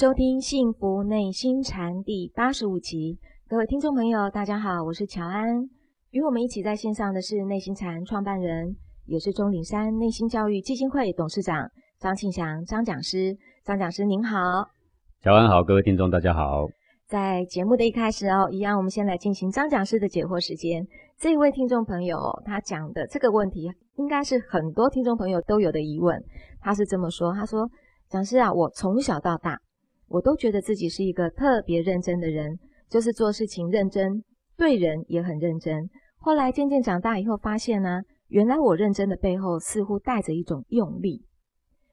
收听《幸福内心禅》第八十五集。各位听众朋友，大家好，我是乔安。与我们一起在线上的是内心禅创办人，也是钟岭山内心教育基金会董事长张庆祥张讲师。张讲师您好，乔安好，各位听众大家好。在节目的一开始哦，一样我们先来进行张讲师的解惑时间。这一位听众朋友他讲的这个问题，应该是很多听众朋友都有的疑问。他是这么说，他说。讲师啊，我从小到大，我都觉得自己是一个特别认真的人，就是做事情认真，对人也很认真。后来渐渐长大以后，发现呢，原来我认真的背后似乎带着一种用力，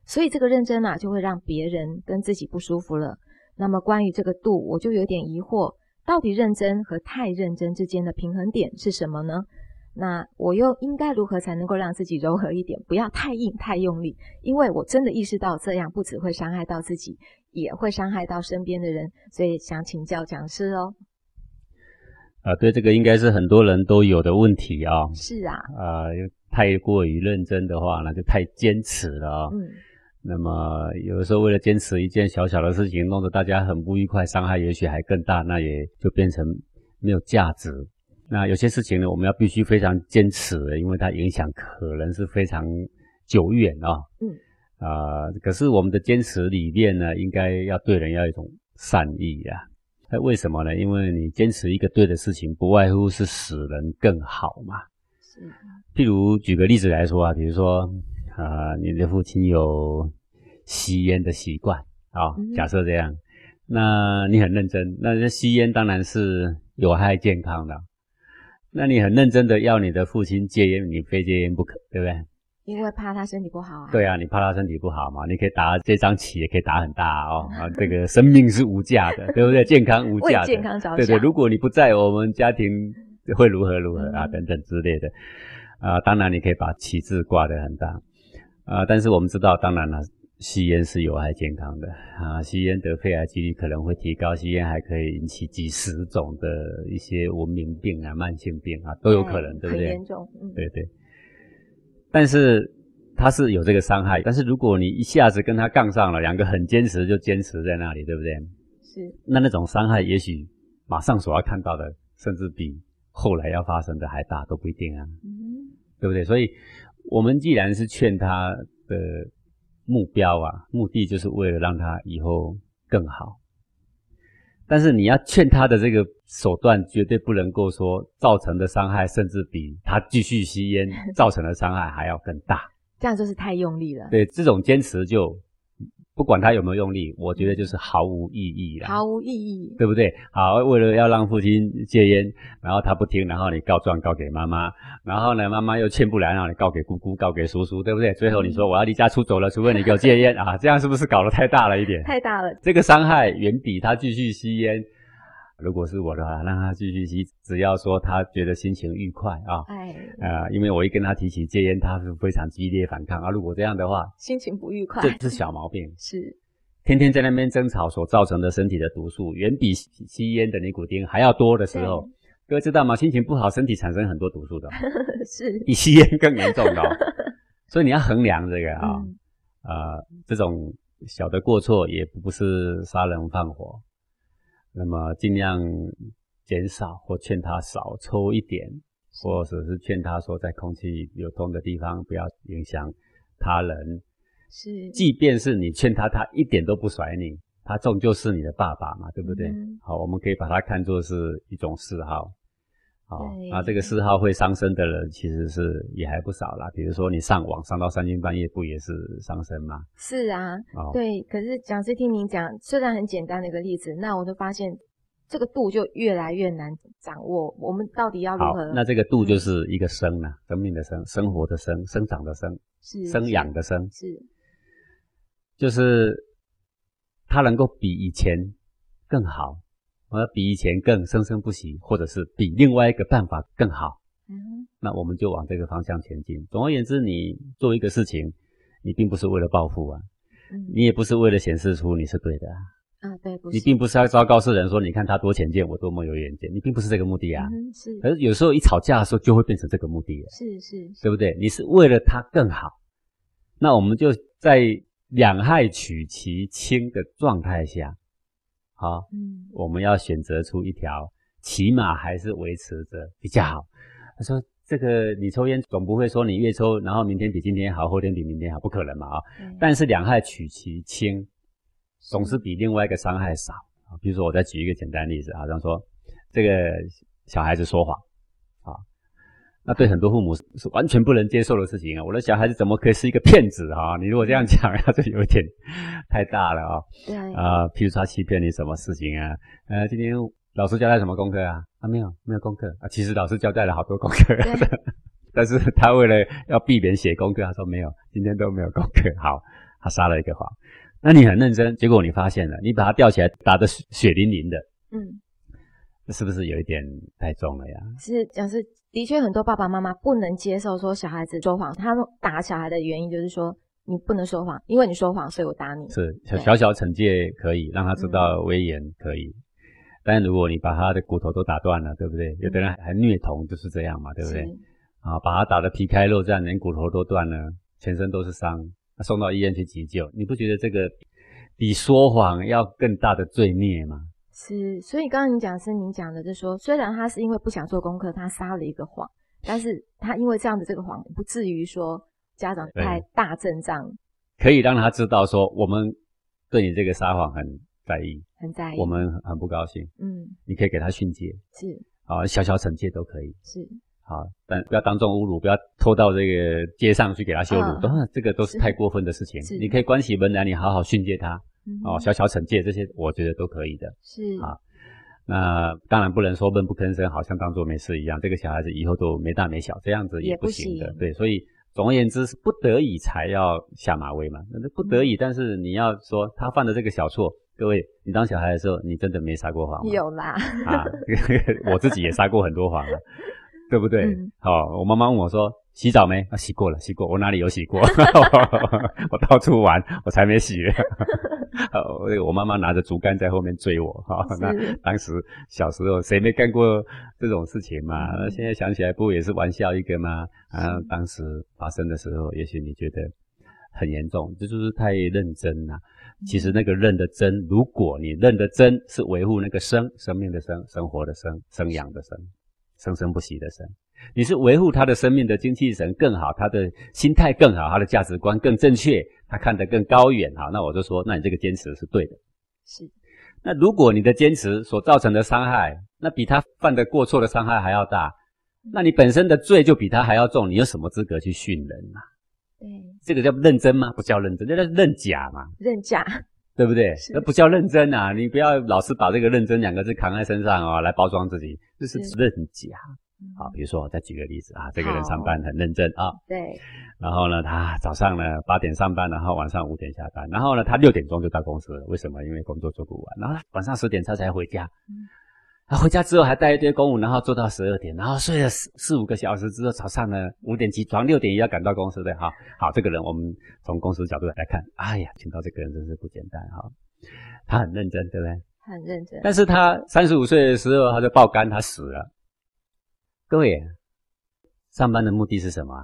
所以这个认真啊，就会让别人跟自己不舒服了。那么关于这个度，我就有点疑惑，到底认真和太认真之间的平衡点是什么呢？那我又应该如何才能够让自己柔和一点，不要太硬太用力？因为我真的意识到这样不只会伤害到自己，也会伤害到身边的人，所以想请教讲师哦。啊，对，这个应该是很多人都有的问题啊。是啊。啊，太过于认真的话，那就太坚持了啊。嗯。那么有的时候为了坚持一件小小的事情，弄得大家很不愉快，伤害也许还更大，那也就变成没有价值。那有些事情呢，我们要必须非常坚持，因为它影响可能是非常久远啊。嗯。啊，可是我们的坚持理念呢，应该要对人要一种善意呀。那为什么呢？因为你坚持一个对的事情，不外乎是使人更好嘛。是。譬如举个例子来说啊，比如说啊，你的父亲有吸烟的习惯啊，假设这样，那你很认真，那这吸烟当然是有害健康的。那你很认真的要你的父亲戒烟，你非戒烟不可，对不对？因为怕他身体不好啊。对啊，你怕他身体不好嘛？你可以打这张旗，也可以打很大哦。啊，这个生命是无价的，对不对？健康无价的。健康着想。对对，如果你不在，我们家庭会如何如何啊？等等之类的。啊，当然你可以把旗帜挂得很大。啊，但是我们知道，当然了。吸烟是有害健康的啊！吸烟得肺癌几率可能会提高，吸烟还可以引起几十种的一些文明病啊、慢性病啊，都有可能，对不对？很严重，嗯，对对。但是他是有这个伤害，但是如果你一下子跟他杠上了，两个很坚持就坚持在那里，对不对？是。那那种伤害，也许马上所要看到的，甚至比后来要发生的还大，都不一定啊，嗯，对不对？所以，我们既然是劝他的。目标啊，目的就是为了让他以后更好。但是你要劝他的这个手段，绝对不能够说造成的伤害，甚至比他继续吸烟造成的伤害还要更大。这样就是太用力了。对，这种坚持就。不管他有没有用力，我觉得就是毫无意义了。毫无意义，对不对？好，为了要让父亲戒烟，然后他不听，然后你告状告给妈妈，然后呢，妈妈又劝不来，然后你告给姑姑，告给叔叔，对不对？最后你说我要离家出走了，除非你给我戒烟啊，这样是不是搞得太大了一点？太大了，这个伤害远比他继续吸烟。如果是我的话，让他继续吸，只要说他觉得心情愉快啊，哎，啊，因为我一跟他提起戒烟，他是非常激烈反抗啊。如果这样的话，心情不愉快，这是小毛病，是天天在那边争吵所造成的身体的毒素，远比吸烟的尼古丁还要多的时候，各位知道吗？心情不好，身体产生很多毒素的，是比吸烟更严重的，所以你要衡量这个啊，啊，这种小的过错也不是杀人放火。那么尽量减少或劝他少抽一点，或者是劝他说在空气流通的地方不要影响他人。是，即便是你劝他，他一点都不甩你，他终究是你的爸爸嘛，对不对？好，我们可以把它看作是一种嗜好。好，那这个嗜好会伤身的人其实是也还不少啦。比如说你上网上到三更半夜，不也是伤身吗？是啊，对。可是讲师听您讲，虽然很简单的一个例子，那我就发现这个度就越来越难掌握。我们到底要如何？那这个度就是一个生啊，生命的生，生活的生，生长的生，是生养的生，是，就是它能够比以前更好。我要比以前更生生不息，或者是比另外一个办法更好，嗯，那我们就往这个方向前进。总而言之，你做一个事情，你并不是为了暴富啊，嗯，你也不是为了显示出你是对的啊，啊，对，你并不是要昭告世人说，你看他多浅见，我多么有远见，你并不是这个目的啊，嗯，是。可是有时候一吵架的时候，就会变成这个目的，是是，对不对？你是为了他更好，那我们就在两害取其轻的状态下，好，嗯，我们要选择出一条，起码还是维持着比较好。他说：“这个你抽烟总不会说你越抽，然后明天比今天好，后天比明天好，不可能嘛啊！但是两害取其轻，总是比另外一个伤害少啊。比如说，我再举一个简单例子啊，像说这个小孩子说谎。”那对很多父母是是完全不能接受的事情啊！我的小孩子怎么可以是一个骗子啊？你如果这样讲，那就有点太大了啊！对啊，譬如说他欺骗你什么事情啊？呃，今天老师交代什么功课啊？啊，没有，没有功课啊。其实老师交代了好多功课，但是他为了要避免写功课，他说没有，今天都没有功课。好，他撒了一个谎。那你很认真，结果你发现了，你把他吊起来打得血淋淋的，嗯，是不是有一点太重了呀？是，讲是。的确，很多爸爸妈妈不能接受说小孩子说谎。他们打小孩的原因就是说，你不能说谎，因为你说谎，所以我打你。是小小惩戒可以让他知道威严可以，但如果你把他的骨头都打断了，对不对？有的人还虐童就是这样嘛，对不对？啊，把他打得皮开肉绽，连骨头都断了，全身都是伤，送到医院去急救，你不觉得这个比说谎要更大的罪孽吗？是，所以刚刚你讲是您讲的，就是说，虽然他是因为不想做功课，他撒了一个谎，但是他因为这样的这个谎，不至于说家长太大阵仗，可以让他知道说，我们对你这个撒谎很在意，很在意，我们很不高兴，嗯，你可以给他训诫，是，啊，小小惩戒都可以，是，好，但不要当众侮辱，不要拖到这个街上去给他羞辱，都这个都是太过分的事情，你可以关起门来，你好好训诫他。哦，小小惩戒这些，我觉得都可以的。是啊，那当然不能说闷不吭声，好像当做没事一样。这个小孩子以后都没大没小，这样子也不行的。对，所以总而言之是不得已才要下马威嘛。那不得已，但是你要说他犯的这个小错，各位，你当小孩的时候，你真的没撒过谎吗？有啦。啊，我自己也撒过很多谎了，对不对？好，我妈妈问我说。洗澡没？啊，洗过了，洗过。我哪里有洗过？我到处玩，我才没洗。我我妈妈拿着竹竿在后面追我。哈，那当时小时候谁没干过这种事情嘛？那现在想起来，不也是玩笑一个吗？啊，当时发生的时候，也许你觉得很严重，这就是太认真了。其实那个认的真，如果你认的真是维护那个生生命的生，生活的生，生养的生，生生不息的生。你是维护他的生命的精气神更好，他的心态更好，他的价值观更正确，他看得更高远哈。那我就说，那你这个坚持是对的。是。那如果你的坚持所造成的伤害，那比他犯的过错的伤害还要大，那你本身的罪就比他还要重，你有什么资格去训人啊？对。这个叫认真吗？不叫认真，那叫认假嘛。认假。对不对？那不叫认真啊！你不要老是把这个认真两个字扛在身上啊，来包装自己，这是认假。好，比如说，我再举个例子啊，这个人上班很认真啊，对，然后呢，他早上呢八点上班，然后晚上五点下班，然后呢，他六点钟就到公司了，为什么？因为工作做不完，然后晚上十点他才回家，他回家之后还带一堆公务，然后做到十二点，然后睡了四四五个小时之后，早上呢五点起床，六点也要赶到公司的哈。好，这个人我们从公司角度来看，哎呀，请到这个人真是不简单哈，他很认真，对不对？很认真，但是他三十五岁的时候他就爆肝，他死了。各位，上班的目的是什么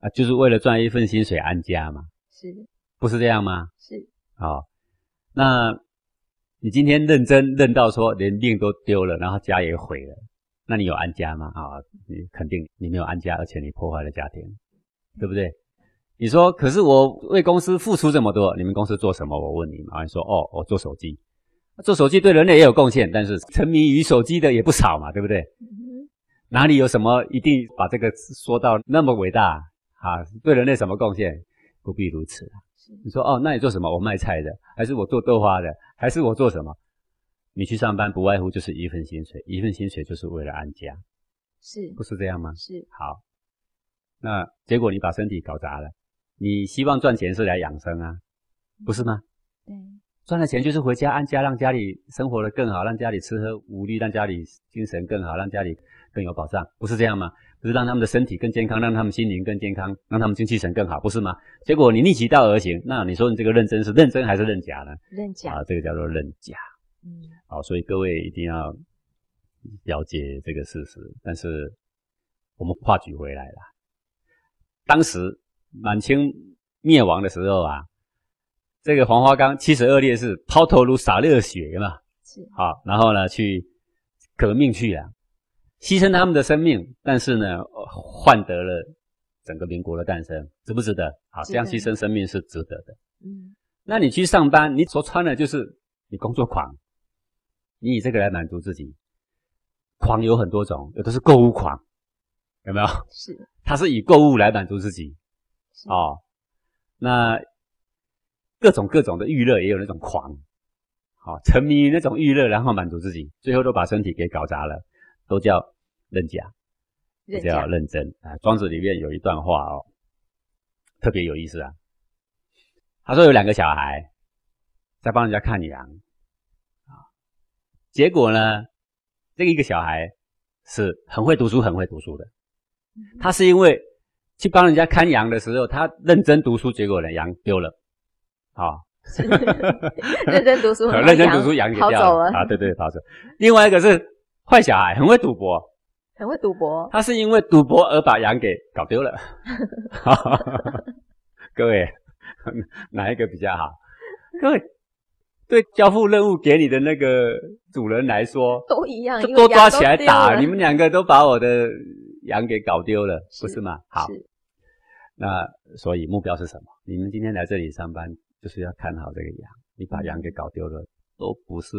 啊？就是为了赚一份薪水安家嘛？是，不是这样吗？是。好，那你今天认真认到说连命都丢了，然后家也毁了，那你有安家吗？啊，你肯定你没有安家，而且你破坏了家庭，对不对？你说，可是我为公司付出这么多，你们公司做什么？我问你嘛，你说哦，我做手机，做手机对人类也有贡献，但是沉迷于手机的也不少嘛，对不对？哪里有什么一定把这个说到那么伟大啊？对人类什么贡献？不必如此你说哦，那你做什么？我卖菜的，还是我做豆花的，还是我做什么？你去上班不外乎就是一份薪水，一份薪水就是为了安家，是不是这样吗？是。好，那结果你把身体搞砸了。你希望赚钱是来养生啊，不是吗？对。赚了钱就是回家安家，让家里生活的更好，让家里吃喝无虑，让家里精神更好，让家里。更有保障，不是这样吗？不是让他们的身体更健康，让他们心灵更健康，让他们精气神更好，不是吗？结果你逆其道而行，那你说你这个认真是认真还是认假呢？认假啊，这个叫做认假。嗯，好，所以各位一定要了解这个事实。但是我们话举回来了，当时满清灭亡的时候啊，这个黄花岗七十二烈士抛头颅洒热血嘛，是好，然后呢去革命去了，牺牲他们的生命，但是呢换得了整个民国的诞生，值不值得？好，这样牺牲生命是值得的。嗯，那你去上班，你所穿的就是你工作狂，你以这个来满足自己。狂有很多种，有的是购物狂，有没有？是，他是以购物来满足自己，哦，那各种各种的娱乐也有那种狂，好，沉迷于那种娱乐，然后满足自己，最后都把身体给搞砸了，都叫认假，叫认真啊。庄子里面有一段话哦，特别有意思啊。他说有两个小孩在帮人家看羊啊，结果呢？这个一个小孩是很会读书，很会读书的。他是因为去帮人家看羊的时候，他认真读书，结果呢羊丢了。啊，认真读书，认真读书，羊给掉了啊！对对，跑走。另外一个是坏小孩，很会赌博，很会赌博。他是因为赌博而把羊给搞丢了。各位，哪一个比较好？各位。对交付任务给你的那个主人来说，都一样，都抓起来打。你们两个都把我的羊给搞丢了，不是吗？好，那所以目标是什么？你们今天来这里上班，就是要看好这个羊。你把羊给搞丢了，都不是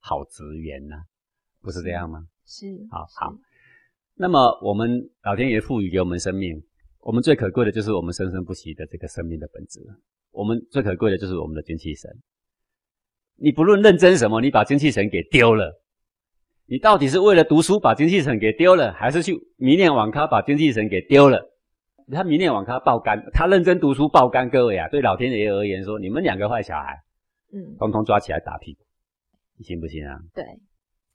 好职员呐，不是这样吗？是，好好。那么我们老天爷赋予给我们生命，我们最可贵的就是我们生生不息的这个生命的本质。我们最可贵的就是我们的精气神。你不论认真什么，你把精气神给丢了，你到底是为了读书把精气神给丢了，还是去迷恋网咖把精气神给丢了？他迷恋网咖爆肝，他认真读书爆肝。各位啊，对老天爷而言说，你们两个坏小孩，嗯，通通抓起来打屁股，你信不信啊？对，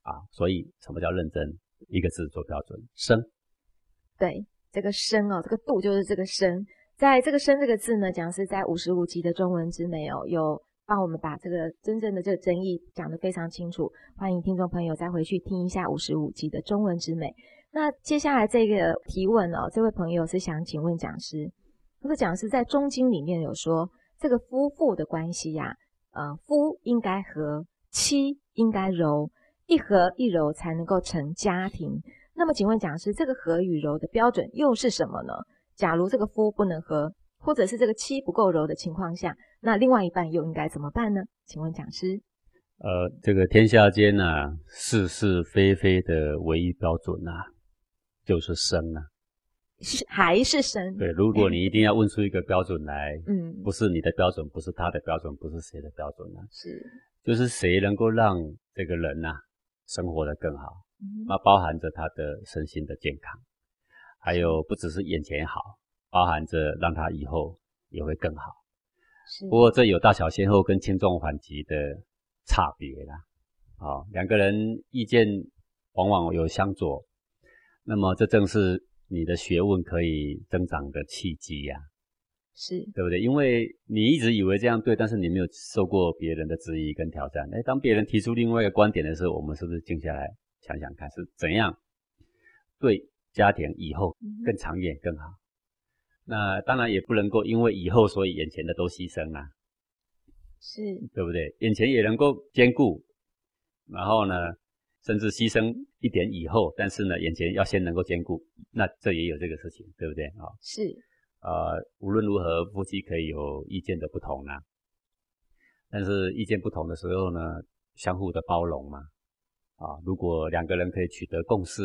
啊，所以什么叫认真？一个字做标准，生。对，这个生哦，这个度就是这个生，在这个生这个字呢，讲是在五十五集的中文之内哦，有。帮我们把这个真正的这个争议讲得非常清楚，欢迎听众朋友再回去听一下五十五集的中文之美。那接下来这个提问哦，这位朋友是想请问讲师，他说讲师在中经里面有说这个夫妇的关系呀，呃，夫应该和，妻应该柔，一和一柔才能够成家庭。那么请问讲师，这个和与柔的标准又是什么呢？假如这个夫不能和，或者是这个妻不够柔的情况下？那另外一半又应该怎么办呢？请问讲师。呃，这个天下间呢，是是非非的唯一标准呐，就是生啊，是还是生？对，如果你一定要问出一个标准来，嗯，不是你的标准，不是他的标准，不是谁的标准呢？是，就是谁能够让这个人呐生活的更好，那包含着他的身心的健康，还有不只是眼前好，包含着让他以后也会更好。不过这有大小先后跟轻重缓急的差别啦，啊，两个人意见往往有相左，那么这正是你的学问可以增长的契机呀，是对不对？因为你一直以为这样对，但是你没有受过别人的质疑跟挑战。哎，当别人提出另外一个观点的时候，我们是不是静下来想想看，是怎样对家庭以后更长远更好？那当然也不能够因为以后所以眼前的都牺牲啊，是对不对？眼前也能够兼顾，然后呢，甚至牺牲一点以后，但是呢，眼前要先能够兼顾，那这也有这个事情，对不对啊？是，呃，无论如何，夫妻可以有意见的不同啊，但是意见不同的时候呢，相互的包容嘛，啊，如果两个人可以取得共识，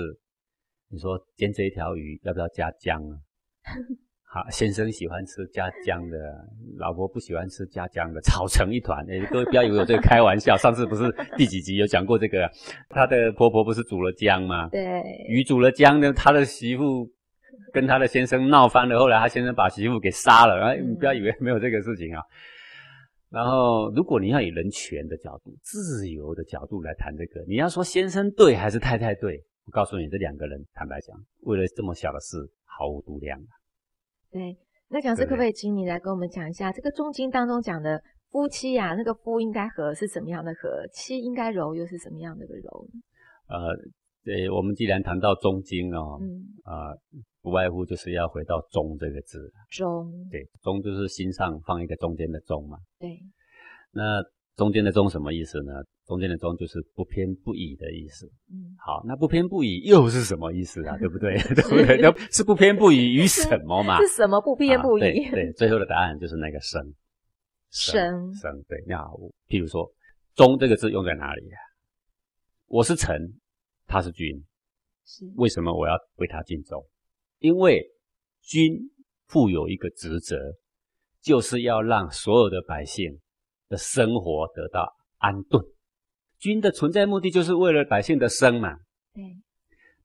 你说煎这一条鱼要不要加姜啊？好，先生喜欢吃加姜的，老婆不喜欢吃加姜的，吵成一团。哎，各位不要以为我这个开玩笑。上次不是第几集有讲过这个？她的婆婆不是煮了姜吗？对，鱼煮了姜呢，他的媳妇跟他的先生闹翻了，后来他先生把媳妇给杀了。哎，你不要以为没有这个事情啊。然后，如果你要以人权的角度、自由的角度来谈这个，你要说先生对还是太太对？我告诉你，这两个人坦白讲，为了这么小的事毫无度量啊。对，那讲师可不可以请你来跟我们讲一下这个中经当中讲的夫妻呀？那个夫应该和是什么样的和？妻应该柔又是什么样的个柔呢？呃，对，我们既然谈到中经哦，嗯啊，不外乎就是要回到中这个字。中，对，中就是心上放一个中间的中嘛。对，那中间的中什么意思呢？中间的中就是不偏不倚的意思。嗯，好，那不偏不倚又是什么意思啊？对不对？对不对？那是不偏不倚于什么嘛？是什么不偏不倚？对，最后的答案就是那个生。生生对，那譬如说“中”这个字用在哪里啊？我是臣，他是君，是为什么我要为他尽忠？因为君负有一个职责，就是要让所有的百姓的生活得到安顿。君的存在目的就是为了百姓的生嘛。对，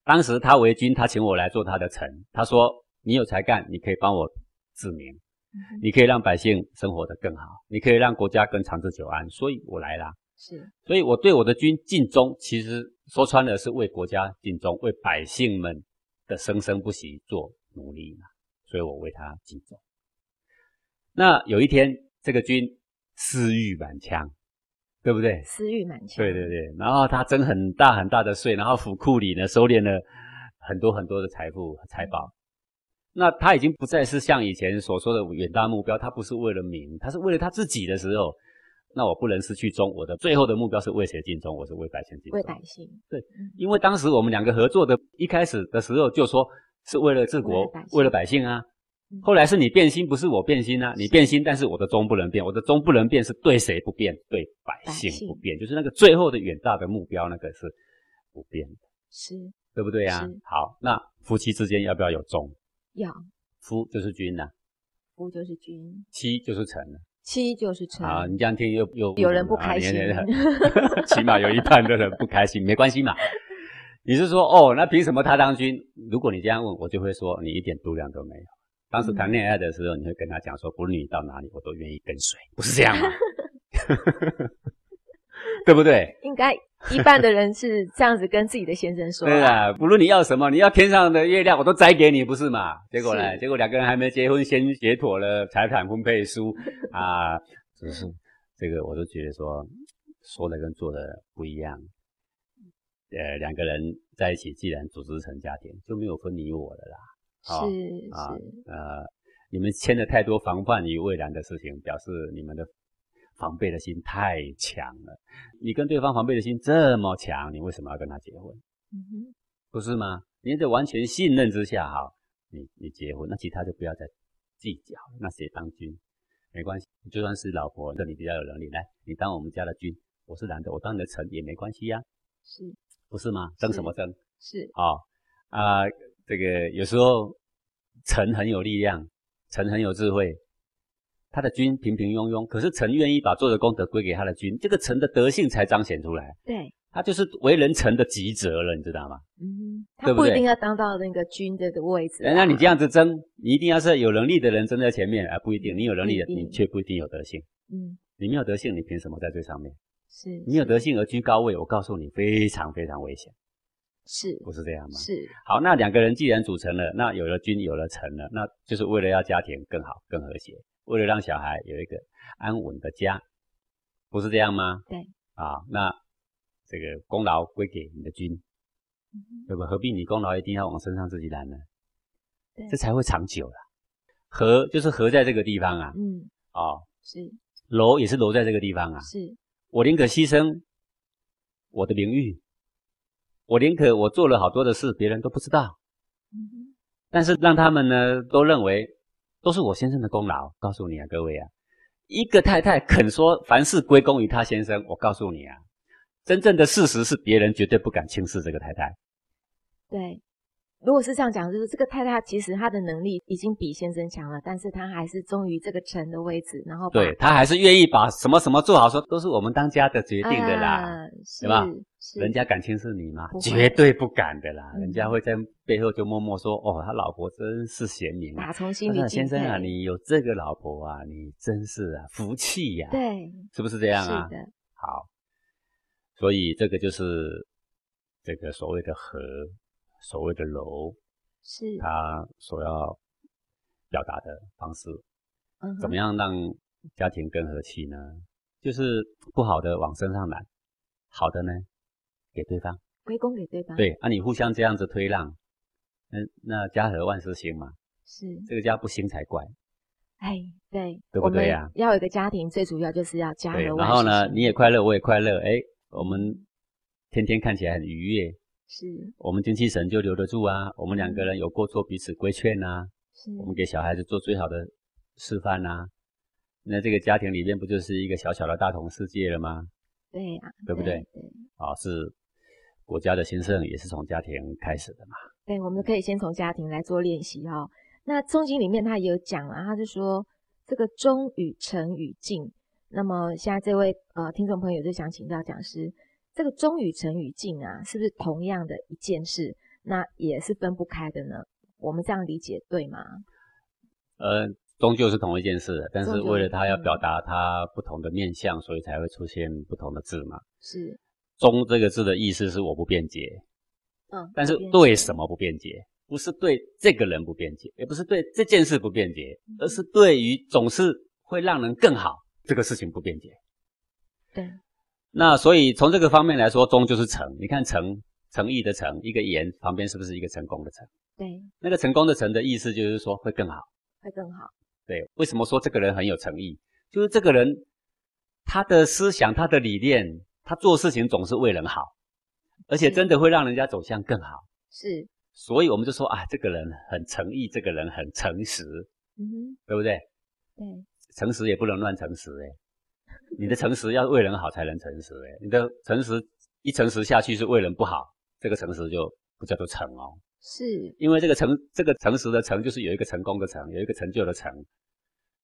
当时他为君，他请我来做他的臣，他说：“你有才干，你可以帮我治民。”你可以让百姓生活得更好，你可以让国家更长治久安，所以我来啦。是，所以我对我的君尽忠，其实说穿了是为国家尽忠，为百姓们的生生不息做努力嘛。所以我为他尽忠。那有一天，这个军私欲满腔，对不对？私欲满腔。对对对。然后他征很大很大的税，然后府库里呢收敛了很多很多的财富和财宝。那他已经不再是像以前所说的远大目标，他不是为了民，他是为了他自己的时候，那我不能失去忠。我的最后的目标是为谁尽忠？我是为百姓尽忠。为百姓。对，因为当时我们两个合作的一开始的时候就说是为了治国，为了百姓啊。后来是你变心，不是我变心啊。你变心，但是我的忠不能变，我的忠不能变是对谁不变？对百姓不变，就是那个最后的远大的目标，那个是不变的。是，对不对呀？好，那夫妻之间要不要有忠？要夫就是君呐，夫就是君，妻就是臣妻就是成啊。你这样听又又有人不开心，起码有一半的人不开心，没关系嘛。你是说哦，那凭什么他当君？如果你这样问，我就会说你一点度量都没有。当时谈恋爱的时候，你会跟他讲说，不论你到哪里，我都愿意跟随，不是这样吗？对不对？应该。一半的人是这样子跟自己的先生说：“对啊，不论你要什么，你要天上的月亮，我都摘给你，不是嘛？”结果呢？结果两个人还没结婚，先写妥了财产分配书啊！只是这个，我都觉得说说的跟做的不一样。呃，两个人在一起，既然组织成家庭，就没有分你我的啦。是啊，呃，你们签了太多防范于未然的事情，表示你们的。防备的心太强了，你跟对方防备的心这么强，你为什么要跟他结婚？嗯哼，不是吗？你在完全信任之下，哈，你你结婚，那其他就不要再计较，那谁当君没关系，就算是老婆，这你比较有能力，来，你当我们家的君，我是男的，我当你的臣也没关系呀，是，不是吗？争什么争？是，啊啊，这个有时候臣很有力量，臣很有智慧。他的君平平庸庸，可是臣愿意把做的功德归给他的君，这个臣的德性才彰显出来。对，他就是为人臣的极责了，你知道吗？嗯，他不一定要当到那个君的的位置。那你这样子争，你一定要是有能力的人争在前面，而不一定。你有能力的，你却不一定有德性。嗯，你没有德性，你凭什么在最上面？是，你有德性而居高位，我告诉你，非常非常危险。是，不是这样吗？是。好，那两个人既然组成了，那有了君，有了臣了，那就是为了要家庭更好、更和谐。为了让小孩有一个安稳的家，不是这样吗？对。啊，那这个功劳归给你的君，对不？何必你功劳一定要往身上自己揽呢？对，这才会长久了。和就是和在这个地方啊。嗯。哦，是。楼也是楼在这个地方啊。是。我宁可牺牲我的名誉，我宁可我做了好多的事，别人都不知道。但是让他们呢都认为。都是我先生的功劳。告诉你啊，各位啊，一个太太肯说凡事归功于她先生，我告诉你啊，真正的事实是别人绝对不敢轻视这个太太。对。如果是这样讲，就是这个太太其实她的能力已经比先生强了，但是她还是忠于这个臣的位置，然后对她还是愿意把什么什么做好，说都是我们当家的决定的啦，对吧？人家敢轻视你吗？绝对不敢的啦，人家会在背后就默默说：“哦，他老婆真是贤明。”打从心里先生啊，你有这个老婆啊，你真是啊福气呀，对，是不是这样啊？是的。好，所以这个就是这个所谓的和。所谓的柔，是他所要表达的方式。嗯怎么样让家庭更和气呢？就是不好的往身上揽，好的呢给对方，归功给对方。对，啊，你互相这样子推让，那，那家和万事兴嘛。是，这个家不兴才怪。哎，对，对不对呀？要有一个家庭，最主要就是要家和万事兴。然后呢，你也快乐，我也快乐，哎，我们天天看起来很愉悦。是，我们精气神就留得住啊。我们两个人有过错，彼此规劝呐。是，我们给小孩子做最好的示范呐。那这个家庭里面不就是一个小小的大同世界了吗？对呀，对不对？对，啊，是国家的兴盛也是从家庭开始的嘛。对，我们可以先从家庭来做练习哈。那《中经》里面他也有讲啊，他就说这个忠与诚与敬。那么现在这位呃听众朋友就想请教讲师，这个忠与诚与敬啊，是不是同样的一件事？那也是分不开的呢？我们这样理解对吗？呃。终究是同一件事，但是为了他要表达他不同的面相，所以才会出现不同的字嘛。是“忠”这个字的意思是我不辩解，嗯，但是对什么不辩解？不是对这个人不辩解，也不是对这件事不辩解，而是对于总是会让人更好这个事情不辩解。对。那所以从这个方面来说，“忠”就是诚。你看“诚”，诚意的“诚”，一个言旁边是不是一个成功的“成”？对。那个成功的“成”的意思就是说会更好，会更好。对，为什么说这个人很有诚意？就是这个人，他的思想、他的理念，他做事情总是为人好，而且真的会让人家走向更好。是，所以我们就说啊，这个人很诚意，这个人很诚实，嗯哼，对不对？对，诚实也不能乱诚实哎，你的诚实要为人好才能诚实哎，你的诚实一诚实下去是为人不好，这个诚实就不叫做诚哦。是因为这个诚，这个诚实的诚，就是有一个成功的成，有一个成就的成，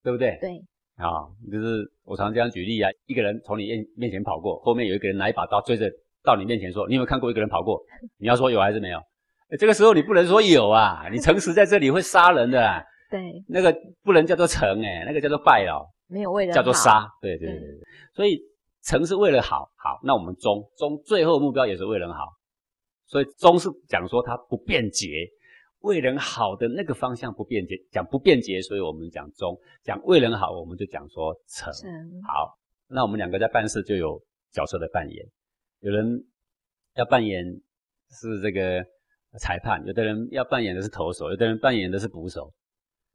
对不对？对。啊，就是我常这样举例啊，一个人从你面面前跑过，后面有一个人拿一把刀追着到你面前说：“你有没有看过一个人跑过？”你要说有还是没有？这个时候你不能说有啊，你诚实在这里会杀人的。对。那个不能叫做诚哎，那个叫做败哦。没有为了叫做杀。对对对对。所以成是为了好，好，那我们忠忠最后目标也是为人好。所以忠是讲说他不便捷，为人好的那个方向不便捷，讲不便捷，所以我们讲忠；讲为人好，我们就讲说诚。好，那我们两个在办事就有角色的扮演，有人要扮演是这个裁判，有的人要扮演的是投手，有的人扮演的是捕手，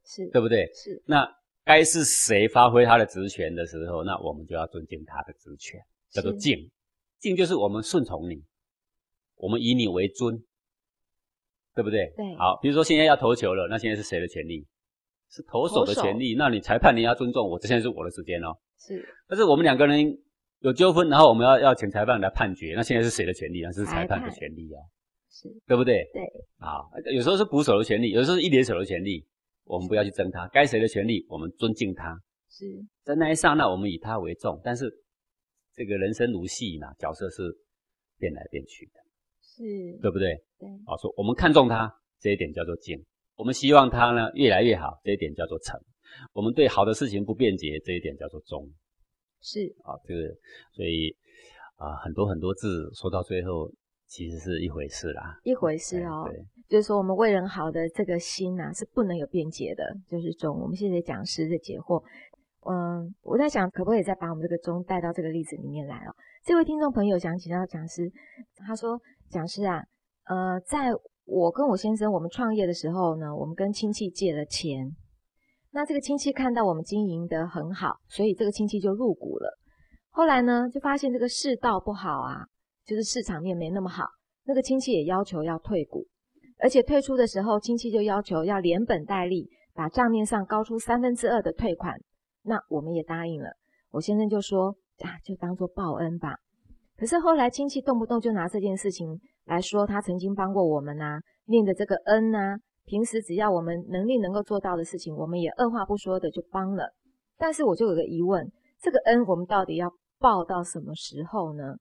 是对不对？是。那该是谁发挥他的职权的时候，那我们就要尊敬他的职权，叫做敬。敬就是我们顺从你。我们以你为尊，对不对？对。好，比如说现在要投球了，那现在是谁的权利？是投手的权利。那你裁判你要尊重我，这现在是我的时间哦。是。但是我们两个人有纠纷，然后我们要要请裁判来判决，那现在是谁的权利？那是裁判的权利哦。是。对不对？对。好，有时候是捕手的权利，有时候是一垒手的权利，我们不要去争他，该谁的权利，我们尊敬他。是。在那一刹那，我们以他为重，但是这个人生如戏嘛，角色是变来变去的。是对不对？对，好说，我们看重他这一点叫做敬，我们希望他呢越来越好这一点叫做诚，我们对好的事情不辩解这一点叫做忠。是啊，这个所以啊很多很多字说到最后其实是一回事啦，一回事哦。对，就是说我们为人好的这个心呐是不能有辩解的，就是中。我们谢谢讲师的解惑。嗯，我在想可不可以再把我们这个中带到这个例子里面来哦。这位听众朋友想请教讲师，他说。讲师啊，呃，在我跟我先生我们创业的时候呢，我们跟亲戚借了钱。那这个亲戚看到我们经营得很好，所以这个亲戚就入股了。后来呢，就发现这个世道不好啊，就是市场面没那么好。那个亲戚也要求要退股，而且退出的时候，亲戚就要求要连本带利，把账面上高出三分之二的退款。那我们也答应了。我先生就说啊，就当做报恩吧。可是后来亲戚动不动就拿这件事情来说，他曾经帮过我们呐，念的这个恩呐，平时只要我们能力能够做到的事情，我们也二话不说的就帮了。但是我就有个疑问，这个恩我们到底要报到什么时候呢？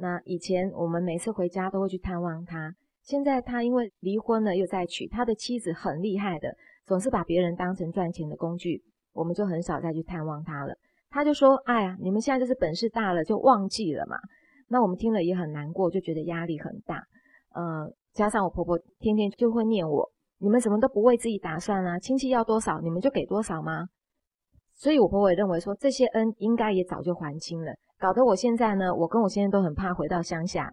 那以前我们每次回家都会去探望他，现在他因为离婚了又再娶，他的妻子很厉害的，总是把别人当成赚钱的工具，我们就很少再去探望他了。他就说：“哎呀，你们现在就是本事大了就忘记了嘛。”那我们听了也很难过，就觉得压力很大。呃，加上我婆婆天天就会念我：“你们什么都不为自己打算啊？亲戚要多少，你们就给多少吗？”所以，我婆婆也认为说这些恩应该也早就还清了，搞得我现在呢，我跟我先生都很怕回到乡下。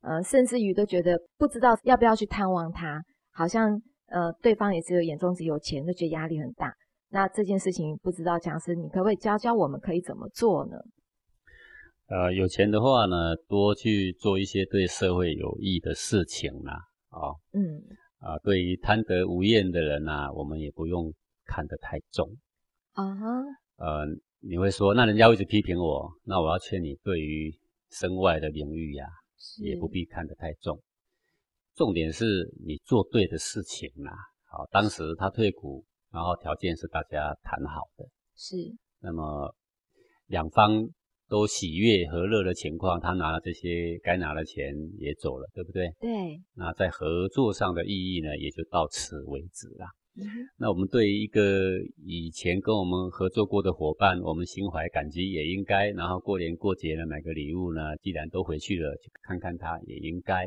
呃，甚至于都觉得不知道要不要去探望他，好像呃对方也只有眼中只有钱，就觉得压力很大。那这件事情不知道讲师，你可不可以教教我们可以怎么做呢？呃，有钱的话呢，多去做一些对社会有益的事情啦。啊，嗯，啊，对于贪得无厌的人呐，我们也不用看得太重。啊哈，呃，你会说，那人家一直批评我，那我要劝你，对于身外的名誉呀，也不必看得太重。重点是你做对的事情啦。好，当时他退股。然后条件是大家谈好的，是。那么两方都喜悦和乐的情况，他拿了这些该拿的钱也走了，对不对？对。那在合作上的意义呢，也就到此为止啦。那我们对于一个以前跟我们合作过的伙伴，我们心怀感激也应该。然后过年过节呢，买个礼物呢，既然都回去了，去看看他也应该。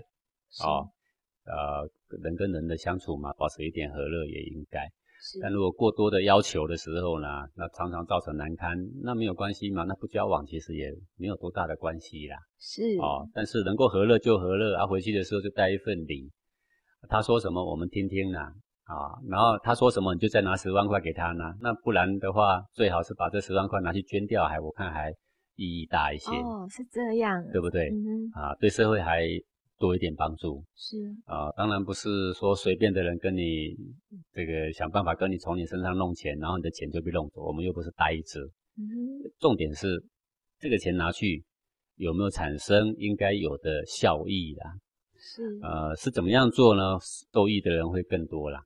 哦，呃，人跟人的相处嘛，保持一点和乐也应该。但如果过多的要求的时候呢，那常常造成难堪，那没有关系嘛，那不交往其实也没有多大的关系啦。是哦，但是能够和乐就和乐，啊，回去的时候就带一份礼，他说什么我们听听啦，啊，然后他说什么你就再拿十万块给他呢，那不然的话最好是把这十万块拿去捐掉，还我看还意义大一些。哦，是这样，对不对？啊，对社会还。多一点帮助是啊，当然不是说随便的人跟你这个想办法跟你从你身上弄钱，然后你的钱就被弄走。我们又不是呆子，嗯，重点是这个钱拿去有没有产生应该有的效益啦？是呃，是怎么样做呢？受益的人会更多啦。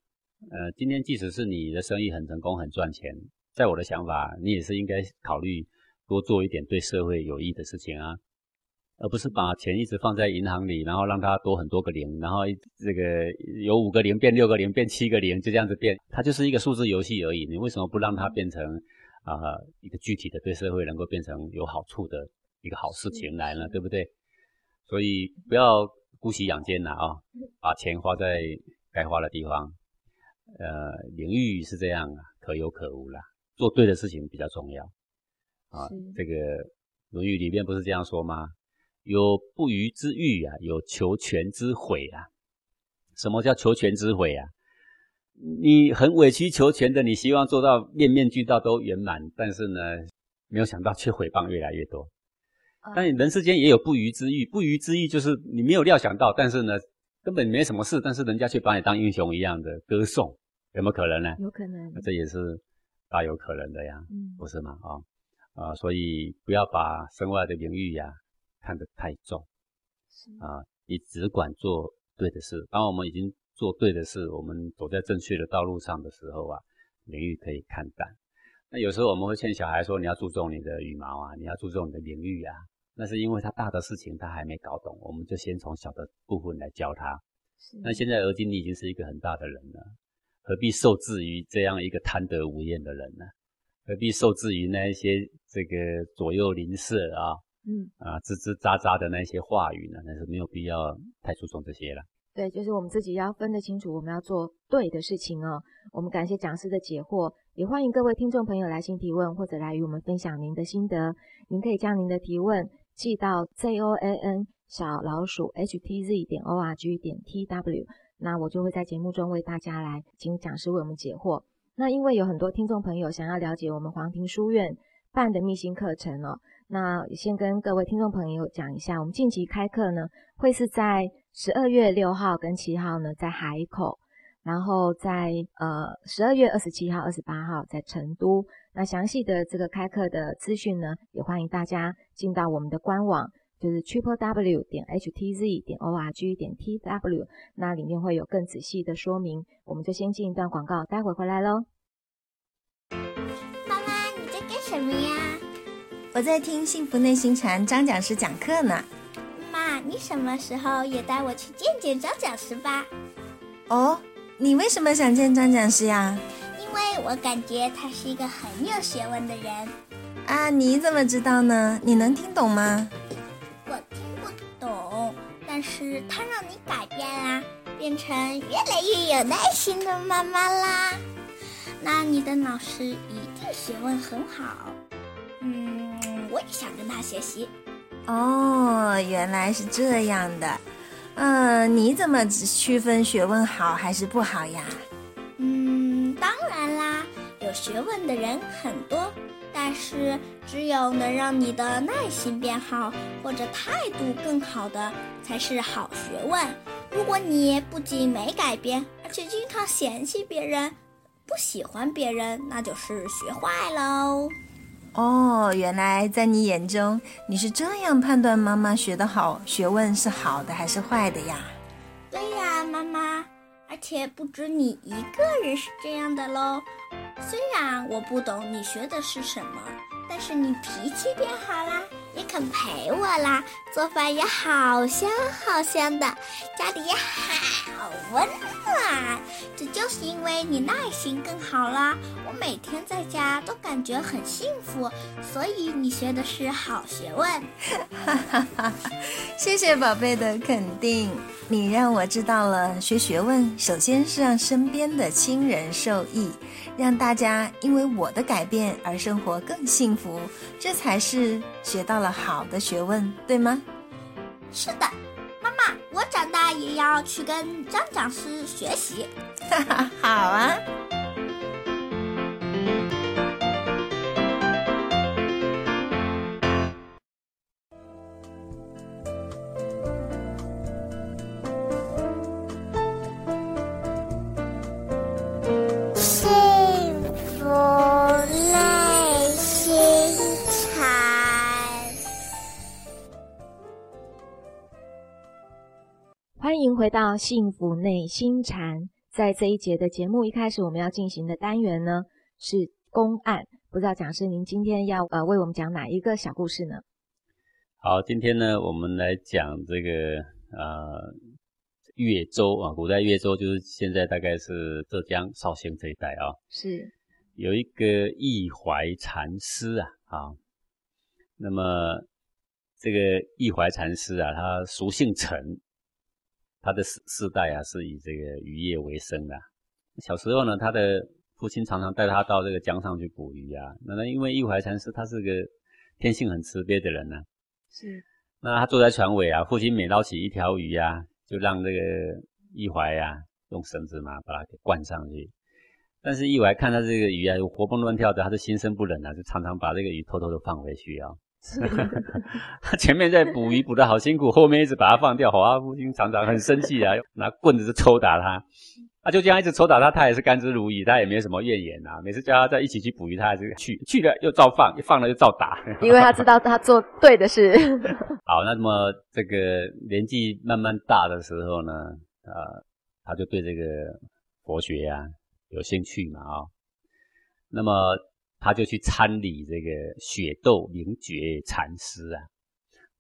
呃，今天即使是你的生意很成功很赚钱，在我的想法，你也是应该考虑多做一点对社会有益的事情啊。而不是把钱一直放在银行里，然后让它多很多个零，然后这个有五个零变六个零变七个零，就这样子变，它就是一个数字游戏而已。你为什么不让它变成啊一个具体的对社会能够变成有好处的一个好事情来呢？对不对？所以不要姑息养奸呐啊，把钱花在该花的地方。呃，领域是这样啊，可有可无啦。做对的事情比较重要啊。这个《论语》里面不是这样说吗？有不虞之欲啊，有求全之悔啊。什么叫求全之悔啊？你很委曲求全的，你希望做到面面俱到都圆满，但是呢，没有想到却毁谤越来越多。但人世间也有不虞之欲，不虞之欲就是你没有料想到，但是呢，根本没什么事，但是人家却把你当英雄一样的歌颂，有没有可能呢？有可能，这也是大有可能的呀，不是吗？啊啊，所以不要把身外的名誉呀。看得太重，啊！你只管做对的事。当我们已经做对的事，我们走在正确的道路上的时候啊，名誉可以看淡。那有时候我们会劝小孩说：“你要注重你的羽毛啊，你要注重你的名誉啊。”那是因为他大的事情他还没搞懂，我们就先从小的部分来教他。那现在而今你已经是一个很大的人了，何必受制于这样一个贪得无厌的人呢？何必受制于那一些这个左右邻舍啊？嗯啊，吱吱喳喳的那些话语呢，那是没有必要太注重这些了。对，就是我们自己要分得清楚，我们要做对的事情哦。我们感谢讲师的解惑，也欢迎各位听众朋友来信提问，或者来与我们分享您的心得。您可以将您的提问寄到 z o a n 小老鼠 h t z 点 o r g 点 t w，那我就会在节目中为大家来请讲师为我们解惑。那因为有很多听众朋友想要了解我们黄庭书院办的密心课程哦。那先跟各位听众朋友讲一下，我们近期开课呢，会是在十二月六号跟七号呢，在海口，然后在呃十二月二十七号、二十八号在成都。那详细的这个开课的资讯呢，也欢迎大家进到我们的官网，就是 triple w 点 h t z 点 o r g 点 t w，那里面会有更仔细的说明。我们就先进一段广告，待会回来喽。妈妈，你在干什么呀？我在听幸福内心禅张讲师讲课呢。妈，你什么时候也带我去见见张讲师吧？哦，你为什么想见张讲师呀？因为我感觉他是一个很有学问的人。啊，你怎么知道呢？你能听懂吗？我听不懂，但是他让你改变啦，变成越来越有耐心的妈妈啦。那你的老师一定学问很好。嗯。我也想跟他学习。哦，原来是这样的。嗯，你怎么区分学问好还是不好呀？嗯，当然啦，有学问的人很多，但是只有能让你的耐心变好或者态度更好的才是好学问。如果你不仅没改变，而且经常嫌弃别人，不喜欢别人，那就是学坏喽。哦，原来在你眼中，你是这样判断妈妈学得好，学问是好的还是坏的呀？对呀，妈妈，而且不止你一个人是这样的喽。虽然我不懂你学的是什么，但是你脾气变好啦。也肯陪我啦，做饭也好香好香的，家里也好温暖。这就是因为你耐心更好啦，我每天在家都感觉很幸福。所以你学的是好学问，哈哈哈哈！谢谢宝贝的肯定，你让我知道了学学问，首先是让身边的亲人受益，让大家因为我的改变而生活更幸福，这才是学到。了好的学问，对吗？是的，妈妈，我长大也要去跟张讲师学习。哈哈，好啊。回到幸福内心禅。在这一节的节目一开始，我们要进行的单元呢是公案。不知道讲师您今天要呃为我们讲哪一个小故事呢？好，今天呢我们来讲这个呃越州啊，古代越州就是现在大概是浙江绍兴这一带啊。是有一个义怀禅师啊啊，那么这个义怀禅师啊，他俗姓陈。他的世世代啊，是以这个渔业为生的。小时候呢，他的父亲常常带他到这个江上去捕鱼啊。那那因为义怀禅师他是个天性很慈悲的人呢，是。那他坐在船尾啊，父亲每捞起一条鱼啊，就让这个义怀啊用绳子嘛把它给灌上去。但是义怀看他这个鱼啊活蹦乱跳的，他就心生不忍啊，就常常把这个鱼偷偷的放回去啊。他 前面在捕鱼捕的好辛苦，后面一直把它放掉。华父亲常常很生气啊，拿棍子就抽打他。他就这样一直抽打他，他也是甘之如饴，他也没什么怨言啊。每次叫他在一起去捕鱼，他还是去去了又照放，放了又照打。因为他知道他做对的事。好，那么这个年纪慢慢大的时候呢，呃，他就对这个佛学呀有兴趣嘛啊。那么。他就去参礼这个雪窦明觉禅师啊，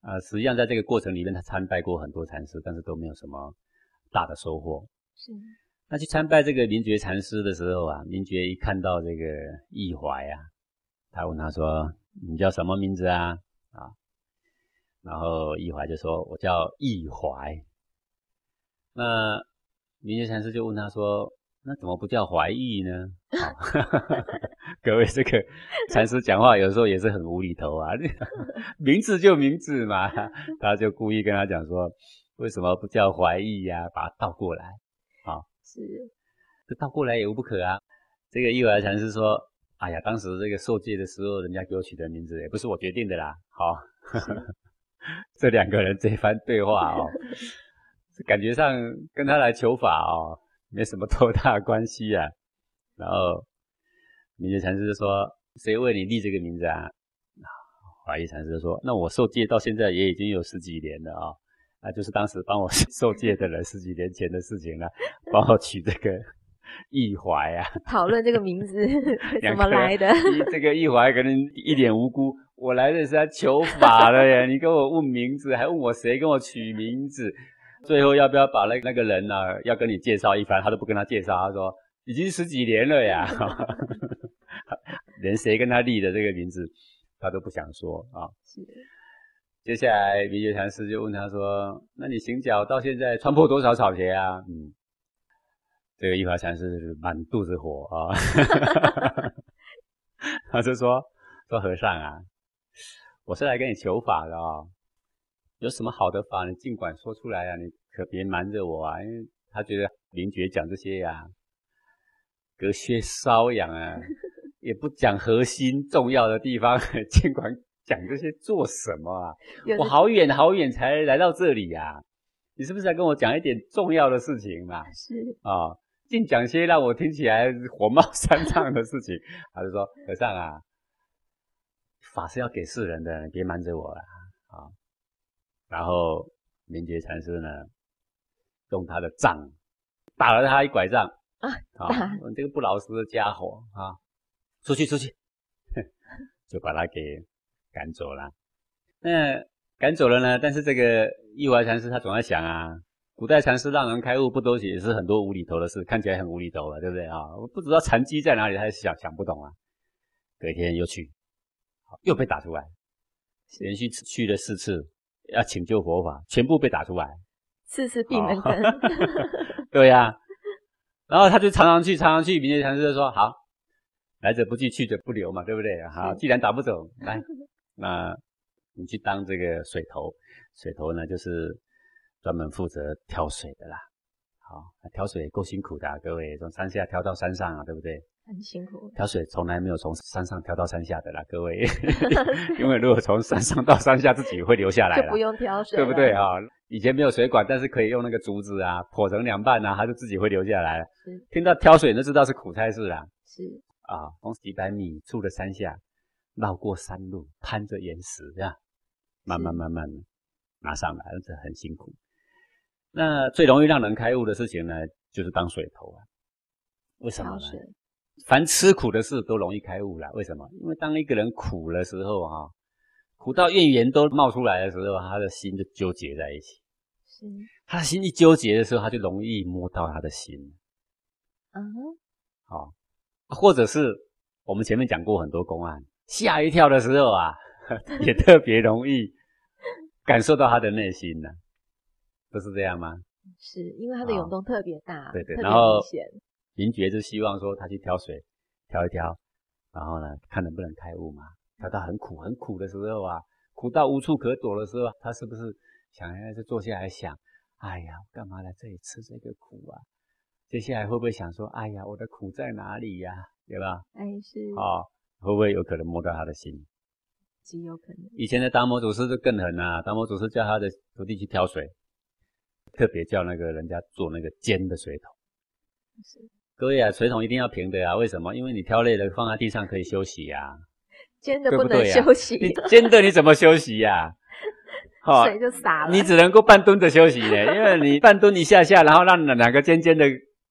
啊，实际上在这个过程里面，他参拜过很多禅师，但是都没有什么大的收获。是。那去参拜这个明觉禅师的时候啊，明觉一看到这个易怀啊，他问他说：“你叫什么名字啊？”啊，然后易怀就说：“我叫易怀。”那明觉禅师就问他说：“那怎么不叫怀疑呢？” 各位，这个禅师讲话有时候也是很无厘头啊。名字就名字嘛，他就故意跟他讲说，为什么不叫怀疑呀？把它倒过来，啊，是，这倒过来也无不可啊。这个义怀禅师说，哎呀，当时这个受戒的时候，人家给我取的名字也不是我决定的啦。好，这两个人这番对话哦，感觉上跟他来求法哦，没什么多大关系啊。然后。明觉禅师说：“谁为你立这个名字啊？”华义禅师说：“那我受戒到现在也已经有十几年了啊，啊，就是当时帮我 受戒的人十几年前的事情了，帮我取这个 义怀啊。”讨论这个名字 怎么来的？这个义怀可能一脸无辜，我来的是来求法的呀，你跟我问名字，还问我谁跟我取名字，最后要不要把那那个人呢，要跟你介绍一番，他都不跟他介绍，他说已经十几年了呀。连谁跟他立的这个名字，他都不想说啊。是。接下来，明觉禅师就问他说：“那你行脚到现在穿破多少草鞋啊？”嗯，这个一华禅师满肚子火啊，他就说：“说和尚啊，我是来跟你求法的啊。有什么好的法，你尽管说出来啊，你可别瞒着我啊，因为他觉得林觉讲这些呀，隔靴搔痒啊，也不讲核心重要的地方，尽管讲这些做什么啊？我好远好远才来到这里呀，你是不是在跟我讲一点重要的事情嘛？是啊，净讲些让我听起来火冒三丈的事情。他就说：“和尚啊。”法是要给世人的，你别瞒着我了啊！然后明觉禅师呢，用他的杖打了他一拐杖啊！啊，你这个不老实的家伙啊，出去出去，就把他给赶走了。那赶走了呢？但是这个义怀禅师他总在想啊，古代禅师让人开悟不都也是很多无厘头的事，看起来很无厘头啊，对不对啊？我不知道禅机在哪里，他想想不懂啊。隔天又去。又被打出来，连续去了四次，要请救佛法，全部被打出来，次次闭门羹。对呀，然后他就常常去，常常去。明觉禅师就说：“好，来者不拒，去者不留嘛，对不对？好，既然打不走，来，那你去当这个水头。水头呢，就是专门负责挑水的啦。好，挑水够辛苦的，各位从山下挑到山上啊，对不对？”很辛苦，挑水从来没有从山上挑到山下的啦，各位，因为如果从山上到山下自己会留下来，就不用挑水，对不对啊？以前没有水管，但是可以用那个竹子啊，剖成两半啊，它就自己会留下来。听到挑水，就知道是苦差事啦。是啊，从几百米处的山下，绕过山路，攀着岩石，这样慢慢慢慢拿上来，这很辛苦。那最容易让人开悟的事情呢，就是当水头啊。为什么呢？凡吃苦的事都容易开悟了，为什么？因为当一个人苦的时候，哈，苦到怨言都冒出来的时候，他的心就纠结在一起。是，他的心一纠结的时候，他就容易摸到他的心。嗯，好，或者是我们前面讲过很多公案，吓一跳的时候啊，也特别容易感受到他的内心呢，不是这样吗？是因为他的涌动特别大，对对，然后。林觉就希望说他去挑水，挑一挑，然后呢，看能不能开悟嘛。挑到很苦很苦的时候啊，苦到无处可躲的时候，他是不是想要就坐下来想，哎呀，干嘛来这里吃这个苦啊？接下来会不会想说，哎呀，我的苦在哪里呀？对吧？哎，是哦，会不会有可能摸到他的心？极有可能。以前的达摩祖师就更狠啊，达摩祖师叫他的徒弟去挑水，特别叫那个人家做那个尖的水桶。是。各位啊，水桶一定要平的啊！为什么？因为你挑累了放在地上可以休息呀。尖的不能休息。你尖的你怎么休息呀？水就洒了。你只能够半蹲着休息呢，因为你半蹲一下下，然后让两个尖尖的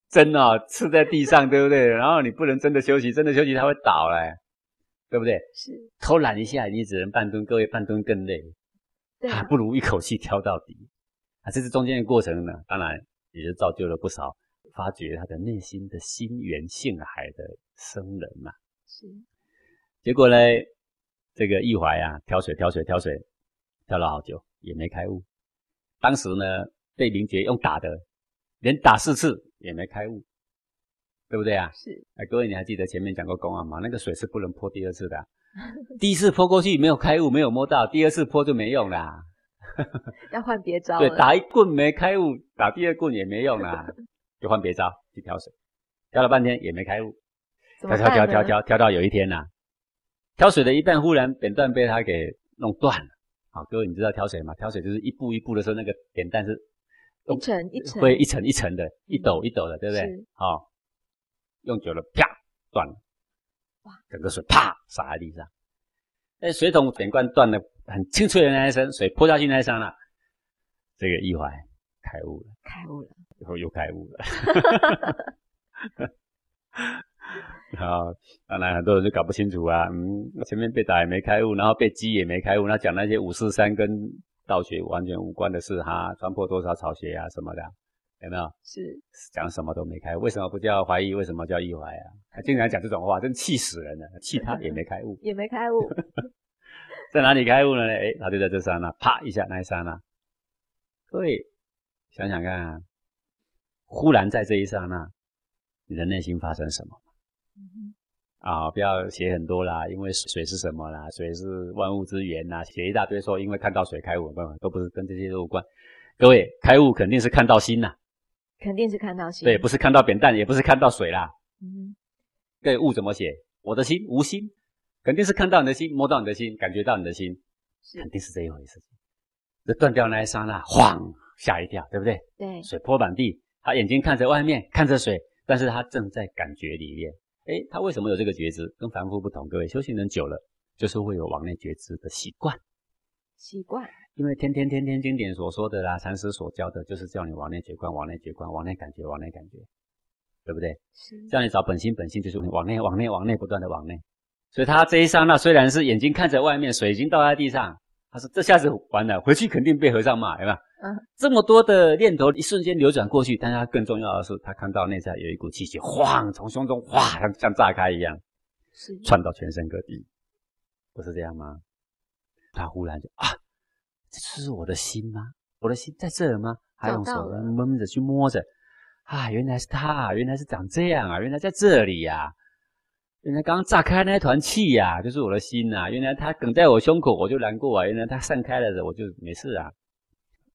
针啊刺在地上，对不对？然后你不能真的休息，真的休息它会倒嘞，对不对？是。偷懒一下，你只能半蹲。各位半蹲更累，还不如一口气挑到底。啊，这是中间的过程呢，当然也就造就了不少。发掘他的内心的心源性海的僧人嘛，是。结果呢，这个义怀啊，挑水挑水挑水，挑了好久也没开悟。当时呢，被明觉用打的，连打四次也没开悟，对不对啊？是。哎，各位你还记得前面讲过公案吗？那个水是不能泼第二次的，第一次泼过去没有开悟，没有摸到，第二次泼就没用啦。要换别招。对，打一棍没开悟，打第二棍也没用啦。就换别招去挑水，挑了半天也没开悟，挑挑挑挑挑挑到有一天呐，挑水的一半忽然扁担被他给弄断了。好，各位你知道挑水吗？挑水就是一步一步的时候，那个扁担是一层一层，会一层一层的，一抖一抖的，对不对？好，用久了啪断了，哇，整个水啪洒在地上。那水桶扁罐断了，很清脆的那一声，水泼下去那一刹那，这个一怀开悟了，开悟了。以后又开悟了，然后当然很多人就搞不清楚啊，嗯，前面被打也没开悟，然后被击也没开悟，那讲那些五四三跟道学完全无关的事哈，穿破多少草鞋啊什么的，有没有？是讲什么都没开，为什么不叫怀疑？为什么叫意怀啊？他经常讲这种话，真气死人了，气他也没开悟，也没开悟，在哪里开悟了呢？哎，他就在这刹那，啪一下那一刹那，各位想想看。忽然在这一刹那，你的内心发生什么？啊，不要写很多啦，因为水是什么啦？水是万物之源呐，写一大堆说因为看到水开悟，不都不是跟这些都无关。各位开悟肯定是看到心呐，肯定是看到心，对，不是看到扁担，也不是看到水啦。嗯，各位悟怎么写？我的心无心，肯定是看到你的心，摸到你的心，感觉到你的心，肯定是这一回事。这断掉那一刹那，晃，吓一跳，对不对？对，水泼满地，他眼睛看着外面，看着水，但是他正在感觉里面。哎，他为什么有这个觉知？跟凡夫不同。各位修行人久了，就是会有往内觉知的习惯。习惯，因为天天天天经典所说的啦，禅师所教的，就是叫你往内觉观，往内觉观，往内感觉，往内感觉，对不对？是。叫你找本心，本性就是往内，往内，往内，不断的往内。所以他这一刹那，虽然是眼睛看着外面，水已经倒在地上，他说这下子完了，回去肯定被和尚骂，有没有？嗯，这么多的念头一瞬间流转过去，但他更重要的是，他看到内在有一股气息，晃从胸中哗像像炸开一样，是窜到全身各地，不是这样吗？他忽然就啊，这是我的心吗？我的心在这儿吗？他用手闷着去摸着，啊，原来是他，原来是长这样啊，原来在这里呀，原来刚刚炸开那一团气呀，就是我的心呐，原来他梗在我胸口，我就难过啊，原来他散开了的，我就没事啊。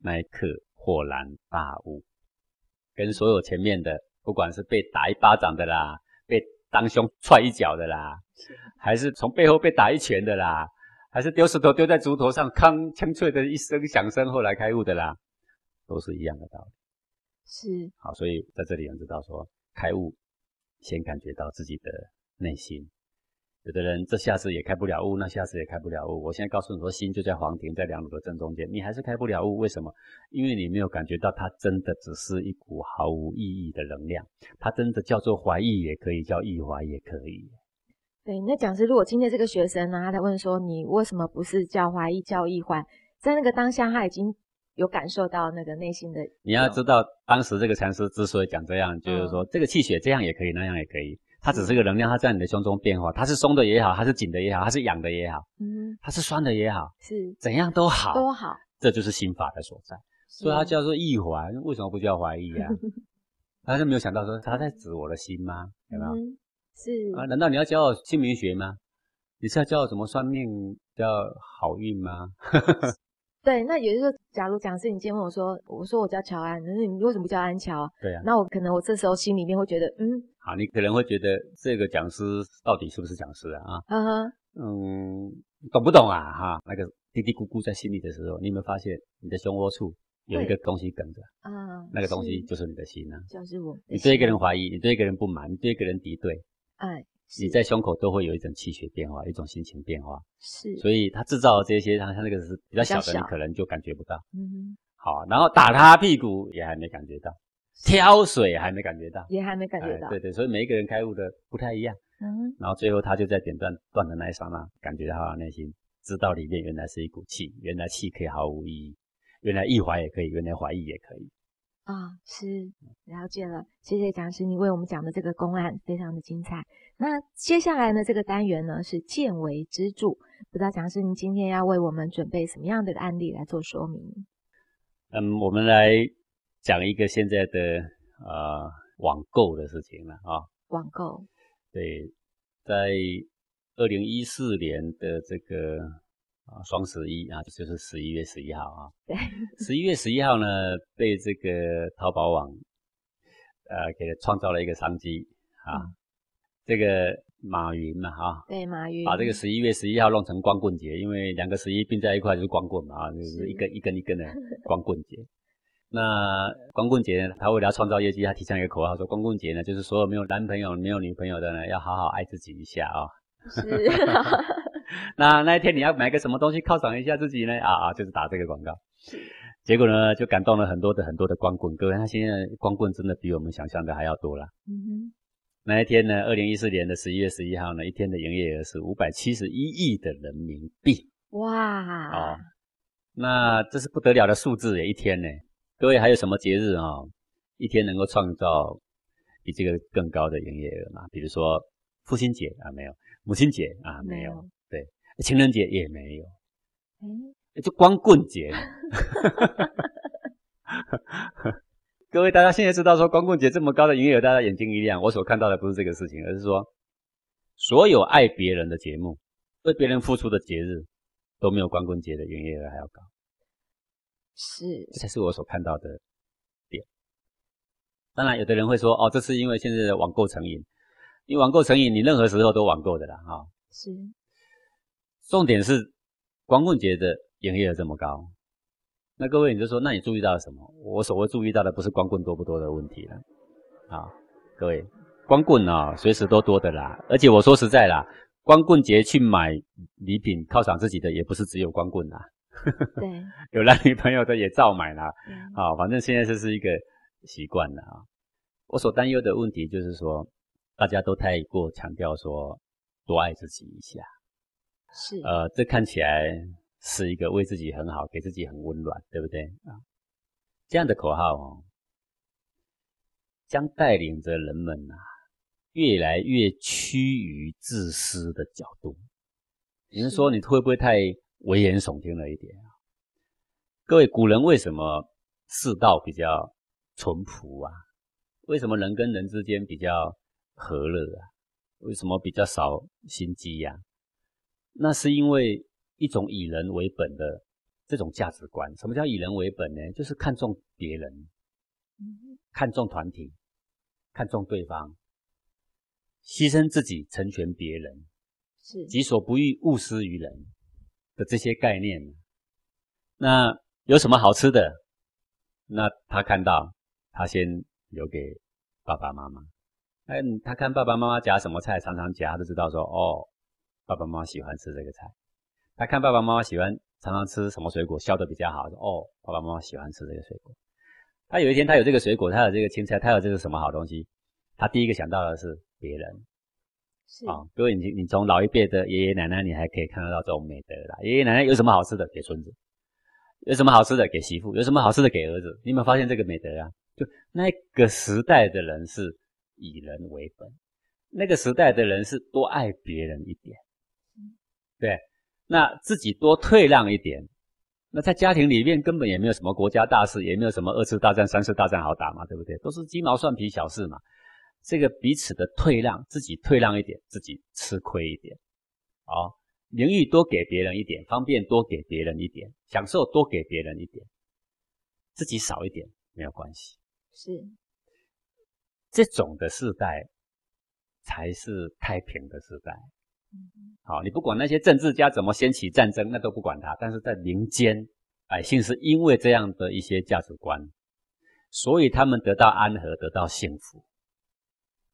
那一刻豁然大悟，跟所有前面的，不管是被打一巴掌的啦，被当胸踹一脚的啦，还是从背后被打一拳的啦，还是丢石头丢在竹头上，铿锵脆的一声响声，后来开悟的啦，都是一样的道理。是好，所以在这里我们知道说，开悟先感觉到自己的内心。有的人这下次也开不了悟，那下次也开不了悟。我现在告诉你说，心就在黄庭，在两路的正中间，你还是开不了悟。为什么？因为你没有感觉到它真的只是一股毫无意义的能量，它真的叫做怀疑也可以，叫意怀也可以。对，那讲师，如果今天这个学生呢，他在问说，你为什么不是叫怀疑，叫意怀？在那个当下，他已经有感受到那个内心的。你要知道，当时这个禅师之所以讲这样，就是说这个气血这样也可以，那样也可以。它只是个能量，它在你的胸中变化，它是松的也好，它是紧的也好，它是痒的也好，嗯，它是酸的也好，是怎样都好，都好，这就是心法的所在。所以它叫做意怀，为什么不叫怀疑啊？他是没有想到说他在指我的心吗？有没有？是啊？难道你要教我姓名学吗？你是要教我怎么算命，叫好运吗？对，那也就是说，假如讲师你今天问我说，我说我叫乔安，那你为什么不叫安乔？对啊，那我可能我这时候心里面会觉得，嗯，好，你可能会觉得这个讲师到底是不是讲师啊？啊，嗯哼，嗯，懂不懂啊？哈，那个嘀嘀咕咕在心里的时候，你有没有发现你的胸窝处有一个东西梗着？啊，那个东西就是你的心啊，就是我。你对一个人怀疑，你对一个人不满，你对一个人敌对，哎。你在胸口都会有一种气血变化，一种心情变化，是，所以他制造这些，他他那个是比较小的，你可能就感觉不到。嗯，好，然后打他屁股也还没感觉到，挑水还没感觉到，也还没感觉到。对对，所以每一个人开悟的不太一样。嗯，然后最后他就在点断断的那一刹那，感觉到他内心知道里面原来是一股气，原来气可以毫无意义，原来意怀也可以，原来怀疑也可以。啊，是了解了，谢谢讲师，你为我们讲的这个公案非常的精彩。那接下来呢，这个单元呢是见微知著，不知道讲师您今天要为我们准备什么样的案例来做说明？嗯，我们来讲一个现在的呃网购的事情了啊。网购，对，在二零一四年的这个。啊，双十一啊，就是十一月十一号啊。对，十一月十一号呢，被这个淘宝网呃给创造了一个商机啊。这个马云嘛，哈，对，马云把这个十一月十一号弄成光棍节，因为两个十一并在一块就是光棍嘛，啊，就是一根一根一根的 光棍节。那光棍节呢，他为了创造业绩，他提倡一个口号，说光棍节呢，就是所有没有男朋友、没有女朋友的呢，要好好爱自己一下啊。是。那那一天你要买个什么东西犒赏一下自己呢？啊啊，就是打这个广告。结果呢，就感动了很多的很多的光棍。各位，他现在光棍真的比我们想象的还要多了。嗯哼。那一天呢，二零一四年的十一月十一号呢，一天的营业额是五百七十一亿的人民币。哇！哦，那这是不得了的数字耶！一天呢，各位还有什么节日啊？一天能够创造比这个更高的营业额吗？比如说父亲节啊，没有；母亲节啊，没有。情人节也没有，哎，就光棍节。各位大家现在知道说光棍节这么高的营业额，大家眼睛一亮。我所看到的不是这个事情，而是说所有爱别人的节目，为别人付出的节日，都没有光棍节的营业额还要高。是，这才是我所看到的点。当然，有的人会说：“哦，这是因为现在的网购成瘾。你网购成瘾，你任何时候都网购的啦。”哈，是。重点是光棍节的营业额这么高，那各位你就说，那你注意到了什么？我所谓注意到的不是光棍多不多的问题了。啊，各位，光棍啊，随时都多的啦。而且我说实在啦，光棍节去买礼品犒赏自己的，也不是只有光棍啦。对，有男女朋友的也照买啦。啊，反正现在这是一个习惯了啊。我所担忧的问题就是说，大家都太过强调说多爱自己一下。是。呃，这看起来是一个为自己很好，给自己很温暖，对不对啊？这样的口号哦，将带领着人们呐，越来越趋于自私的角度。你们说你会不会太？危言耸听了一点啊！各位古人为什么世道比较淳朴啊？为什么人跟人之间比较和乐啊？为什么比较少心机呀？那是因为一种以人为本的这种价值观。什么叫以人为本呢？就是看重别人，看重团体，看重对方，牺牲自己成全别人，是己所不欲，勿施于人。的这些概念，那有什么好吃的？那他看到，他先留给爸爸妈妈。哎，他看爸爸妈妈夹什么菜，常常夹，就知道说，哦，爸爸妈妈喜欢吃这个菜。他看爸爸妈妈喜欢常常吃什么水果，削的比较好，说哦，爸爸妈妈喜欢吃这个水果。他有一天，他有这个水果，他有这个青菜，他有这个什么好东西，他第一个想到的是别人。是啊，各位，你你从老一辈的爷爷奶奶，你还可以看得到这种美德啦。爷爷奶奶有什么好吃的给孙子，有什么好吃的给媳妇，有什么好吃的给儿子。你有没有发现这个美德啊？就那个时代的人是以人为本，那个时代的人是多爱别人一点，对，那自己多退让一点。那在家庭里面根本也没有什么国家大事，也没有什么二次大战、三次大战好打嘛，对不对？都是鸡毛蒜皮小事嘛。这个彼此的退让，自己退让一点，自己吃亏一点，哦，名誉多给别人一点，方便多给别人一点，享受多给别人一点，自己少一点没有关系。是这种的时代才是太平的时代。好，你不管那些政治家怎么掀起战争，那都不管他。但是在民间，百姓是因为这样的一些价值观，所以他们得到安和，得到幸福。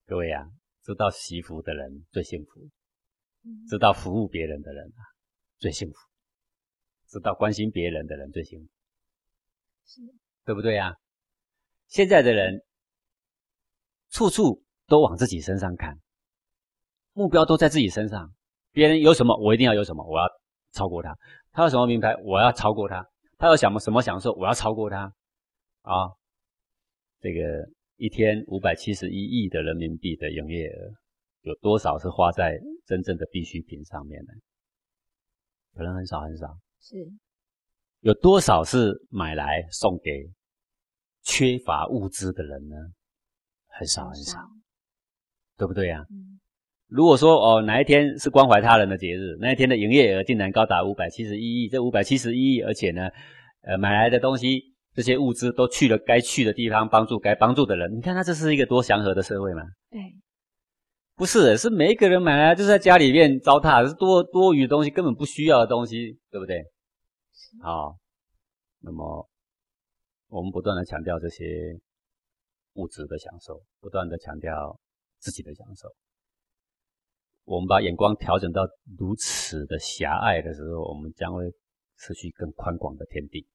各位啊，知道惜福的人最幸福，知道服务别人的人啊最幸福，知道关心别人的人最幸福，是，对不对啊？现在的人处处都往自己身上看，目标都在自己身上。别人有什么，我一定要有什么，我要超过他。他有什么名牌，我要超过他。他有什么什么享受，我要超过他。啊，这个。一天五百七十一亿的人民币的营业额，有多少是花在真正的必需品上面呢？可能很少很少。是，有多少是买来送给缺乏物资的人呢？很少很少，对不对呀？嗯。如果说哦，哪一天是关怀他人的节日，那一天的营业额竟然高达五百七十一亿，这五百七十一亿，而且呢，呃，买来的东西。这些物资都去了该去的地方，帮助该帮助的人。你看，他这是一个多祥和的社会吗？对，不是，是每一个人买来就是在家里面糟蹋，是多多余的东西，根本不需要的东西，对不对？好，那么我们不断的强调这些物质的享受，不断的强调自己的享受。我们把眼光调整到如此的狭隘的时候，我们将会失去更宽广的天地。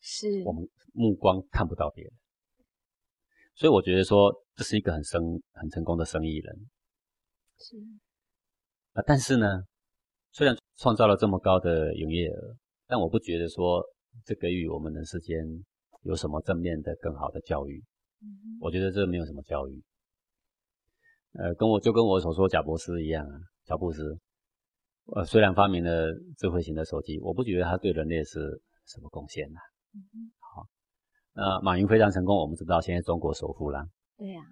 是我们目光看不到别人，所以我觉得说这是一个很生很成功的生意人。是啊，但是呢，虽然创造了这么高的营业额，但我不觉得说这给予我们人世间有什么正面的更好的教育。我觉得这没有什么教育。呃，跟我就跟我所说贾博士一样啊，乔布斯，呃，虽然发明了智慧型的手机，我不觉得他对人类是什么贡献呐。好，那马云非常成功，我们知道现在中国首富啦。对呀，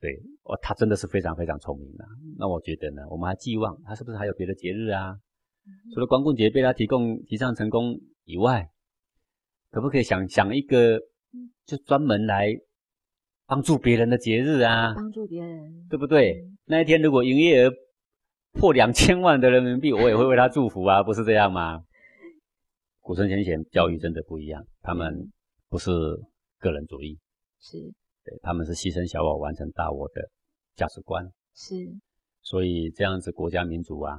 对，哦，他真的是非常非常聪明的。那我觉得呢，我们还寄望他是不是还有别的节日啊？除了光棍节被他提供提倡成功以外，可不可以想想一个，就专门来帮助别人的节日啊？帮助别人，对不对？那一天如果营业额破两千万的人民币，我也会为他祝福啊，不是这样吗？古圣先贤教育真的不一样，他们不是个人主义，是。对，他们是牺牲小我完成大我的价值观，是，所以这样子国家民族啊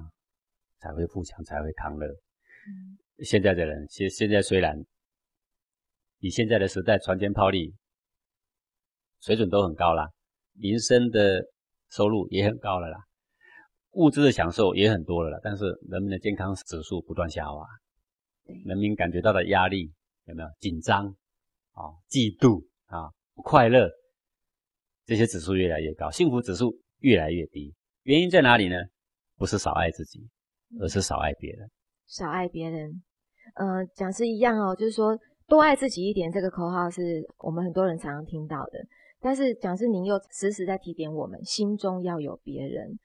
才会富强，才会康乐。嗯，现在的人现现在虽然以现在的时代船坚炮利，水准都很高啦，民生的收入也很高了啦，物质的享受也很多了啦，但是人民的健康指数不断下滑，人民感觉到的压力有没有紧张啊？嫉妒啊？不快乐这些指数越来越高，幸福指数越来越低，原因在哪里呢？不是少爱自己，而是少爱别人。少爱别人，呃，讲是一样哦，就是说多爱自己一点。这个口号是我们很多人常常听到的，但是讲是您又时时在提点我们，心中要有别人。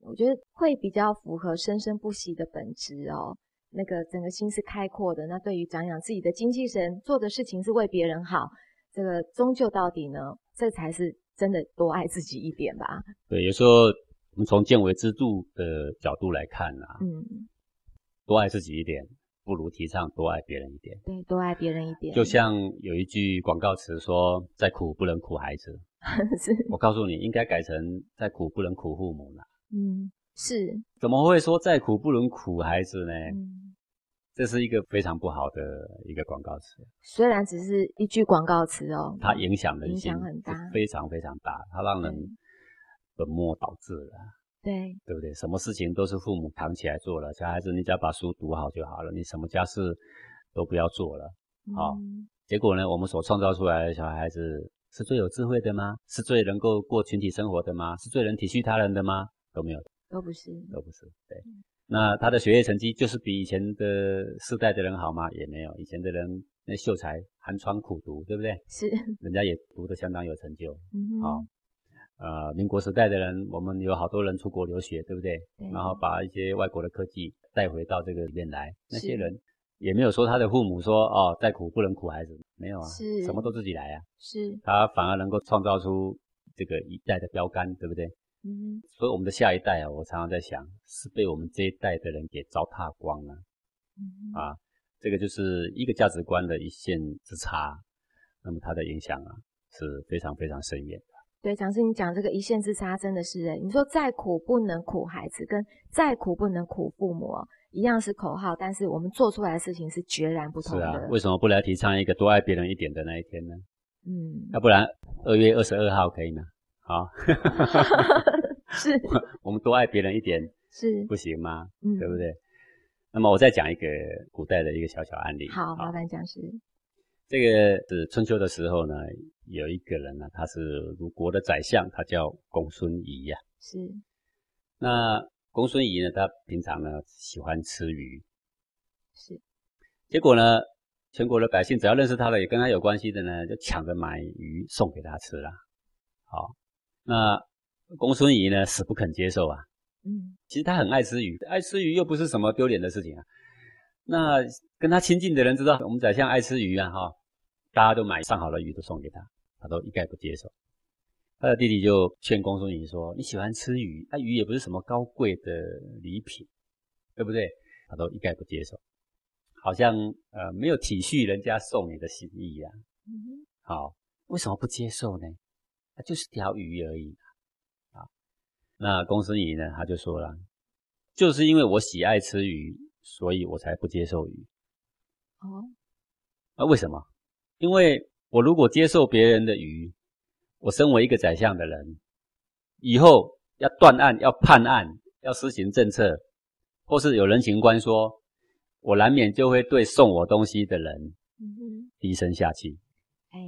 我觉得会比较符合生生不息的本质哦。那个整个心是开阔的，那对于讲养自己的精气神，做的事情是为别人好。这个终究到底呢，这才是真的多爱自己一点吧。对，有时候我们从见微知著的角度来看啊，嗯，多爱自己一点，不如提倡多爱别人一点。对，多爱别人一点。就像有一句广告词说：“再苦不能苦孩子。”是。我告诉你，应该改成“再苦不能苦父母”了。嗯，是。怎么会说再苦不能苦孩子呢？嗯。这是一个非常不好的一个广告词，虽然只是一句广告词哦，它影响人心，影响很大，非常非常大，它让人本末倒置了，对，对不对？什么事情都是父母扛起来做了，小孩子你只要把书读好就好了，你什么家事都不要做了，好，结果呢，我们所创造出来的小孩子是最有智慧的吗？是最能够过群体生活的吗？是最能体恤他人的吗？都没有，都不是，都不是，对。那他的学业成绩就是比以前的世代的人好吗？也没有，以前的人那秀才寒窗苦读，对不对？是，人家也读得相当有成就。嗯，好，呃，民国时代的人，我们有好多人出国留学，对不对？然后把一些外国的科技带回到这个里面来，那些人也没有说他的父母说哦，再苦不能苦孩子，没有啊，是，什么都自己来啊。是，他反而能够创造出这个一代的标杆，对不对？嗯，所以我们的下一代啊，我常常在想，是被我们这一代的人给糟蹋光了。嗯，啊，这个就是一个价值观的一线之差，那么它的影响啊是非常非常深远的。对，讲师，你讲这个一线之差真的是，你说再苦不能苦孩子，跟再苦不能苦父母，一样是口号，但是我们做出来的事情是截然不同的。是啊，为什么不来提倡一个多爱别人一点的那一天呢？嗯，要不然二月二十二号可以吗？好 是，我们多爱别人一点是不行吗？嗯，对不对？那么我再讲一个古代的一个小小案例。好，麻烦讲师。这个是春秋的时候呢，有一个人呢，他是鲁国的宰相，他叫公孙仪呀。是。那公孙仪呢，他平常呢喜欢吃鱼。是。结果呢，全国的百姓只要认识他的，也跟他有关系的呢，就抢着买鱼送给他吃了。好。那公孙仪呢，死不肯接受啊。嗯，其实他很爱吃鱼，爱吃鱼又不是什么丢脸的事情啊。那跟他亲近的人知道我们宰相爱吃鱼啊，哈，大家都买上好的鱼都送给他，他都一概不接受。他的弟弟就劝公孙仪说：“你喜欢吃鱼，那鱼也不是什么高贵的礼品，对不对？”他都一概不接受，好像呃没有体恤人家送你的心意呀。嗯，好，为什么不接受呢？就是条鱼而已啊！那公孙仪呢？他就说了，就是因为我喜爱吃鱼，所以我才不接受鱼。哦，那为什么？因为我如果接受别人的鱼，我身为一个宰相的人，以后要断案、要判案、要施行政策，或是有人情官说，我难免就会对送我东西的人低声下气。哎。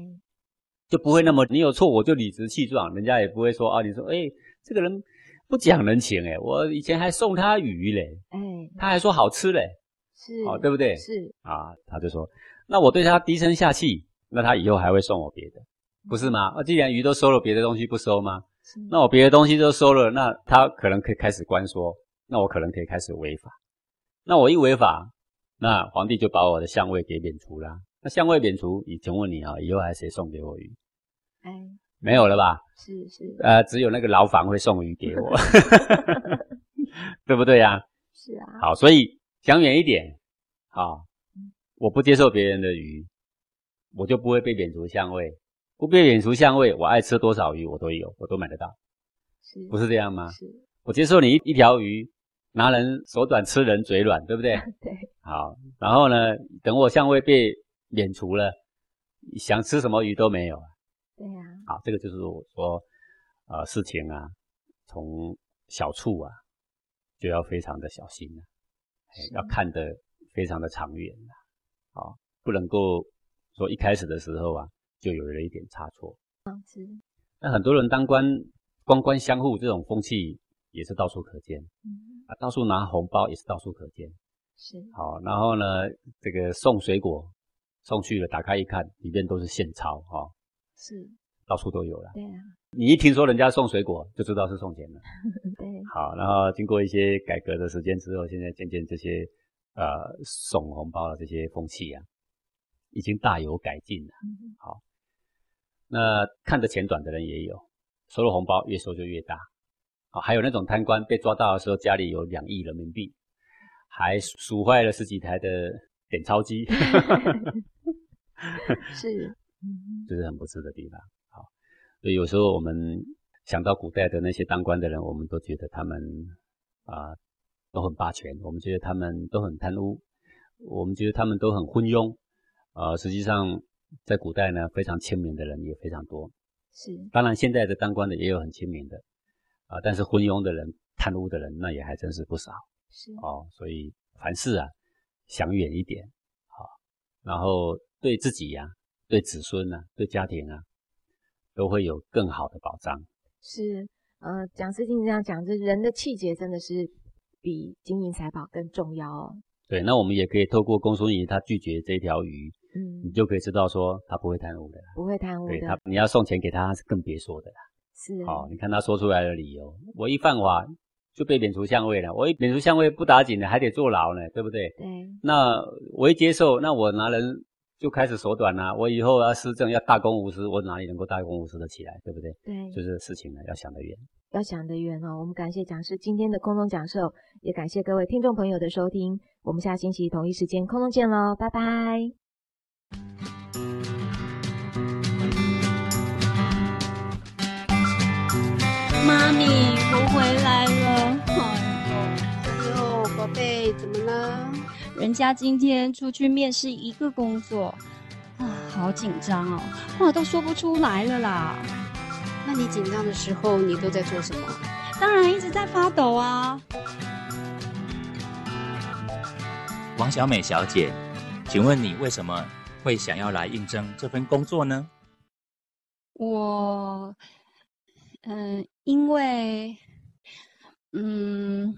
就不会那么你有错我就理直气壮，人家也不会说啊，你说哎这个人不讲人情哎，我以前还送他鱼嘞，哎，他还说好吃嘞，是，哦对不对？是啊，他就说那我对他低声下气，那他以后还会送我别的，不是吗？啊，既然鱼都收了，别的东西不收吗？那我别的东西都收了，那他可能可以开始关说，那我可能可以开始违法。那我一违法，那皇帝就把我的相位给免除了。那相位免除，以请问你啊，以后还谁送给我鱼？哎，没有了吧？是是，呃，只有那个牢房会送鱼给我，对不对呀？是啊。好，所以想远一点，好，我不接受别人的鱼，我就不会被免除相位。不被免除相位，我爱吃多少鱼我都有，我都买得到，是不是这样吗？是。我接受你一一条鱼，拿人手短，吃人嘴软，对不对？对。好，然后呢，等我相位被免除了，想吃什么鱼都没有。对呀。好，这个就是我说，呃，事情啊，从小处啊，就要非常的小心了，要看得非常的长远了，好，不能够说一开始的时候啊。就有了一点差错，嗯，是。那很多人当官，官官相护这种风气也是到处可见，嗯，啊，到处拿红包也是到处可见，是。好，然后呢，这个送水果送去了，打开一看，里面都是现钞，哈，是，到处都有了。对啊，你一听说人家送水果，就知道是送钱了。对。好，然后经过一些改革的时间之后，现在渐渐这些呃送红包的这些风气啊，已经大有改进了。好。那看得钱短的人也有，收了红包越收就越大，啊，还有那种贪官被抓到的时候，家里有两亿人民币，还数坏了十几台的点钞机，是，这是很不值的地方。好，所以有时候我们想到古代的那些当官的人，我们都觉得他们啊都很霸权，我们觉得他们都很贪污，我们觉得他们都很昏庸，啊，实际上。在古代呢，非常亲民的人也非常多。是，当然现在的当官的也有很亲民的，啊，但是昏庸的人、贪污的人，那也还真是不少。是哦，所以凡事啊，想远一点，好，然后对自己呀、对子孙啊、对家庭啊，都会有更好的保障。是，呃，讲师经这样讲，这人的气节真的是比金银财宝更重要哦。对，那我们也可以透过公孙仪他拒绝这条鱼。嗯，你就可以知道说他不会贪污的，不会贪污的。对他，你要送钱给他是更别说的啦。是，哦，你看他说出来的理由，我一犯法就被免除相位了，我一免除相位不打紧的，还得坐牢呢，对不对？对。那我一接受，那我拿人就开始手短啦。我以后要施政要大公无私，我哪里能够大公无私的起来，对不对？对。就是事情呢，要想得远，要想得远哦。我们感谢讲师今天的空中讲授，也感谢各位听众朋友的收听。我们下星期同一时间空中见喽，拜拜。妈咪，我回来了。哎呦，宝贝，怎么了？人家今天出去面试一个工作，啊，好紧张哦，话都说不出来了啦。那你紧张的时候，你都在做什么？当然一直在发抖啊。王小美小姐，请问你为什么会想要来应征这份工作呢？我。嗯，因为，嗯，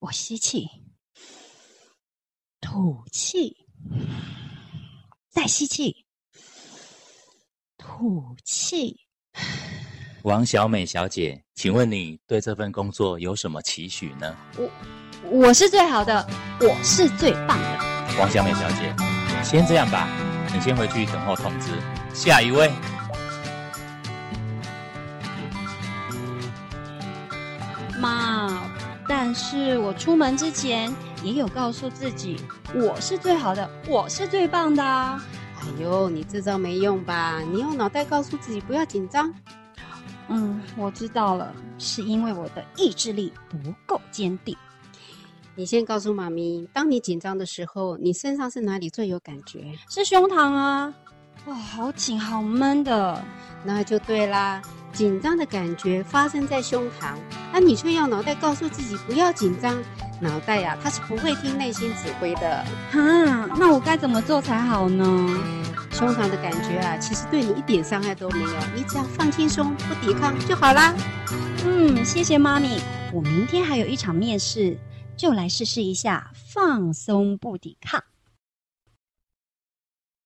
我吸气，吐气，再吸气，吐气。王小美小姐，请问你对这份工作有什么期许呢？我，我是最好的，我是最棒的。王小美小姐，先这样吧，你先回去等候通知。下一位。妈，但是我出门之前也有告诉自己，我是最好的，我是最棒的。哎呦，你这招没用吧？你用脑袋告诉自己不要紧张。嗯，我知道了，是因为我的意志力不够坚定。你先告诉妈咪，当你紧张的时候，你身上是哪里最有感觉？是胸膛啊！哇，好紧，好闷的。那就对啦。紧张的感觉发生在胸膛，那你却要脑袋告诉自己不要紧张。脑袋呀，它是不会听内心指挥的。哈，那我该怎么做才好呢？胸膛的感觉啊，其实对你一点伤害都没有，你只要放轻松，不抵抗就好啦。嗯，谢谢妈咪。我明天还有一场面试，就来试试一下放松不抵抗。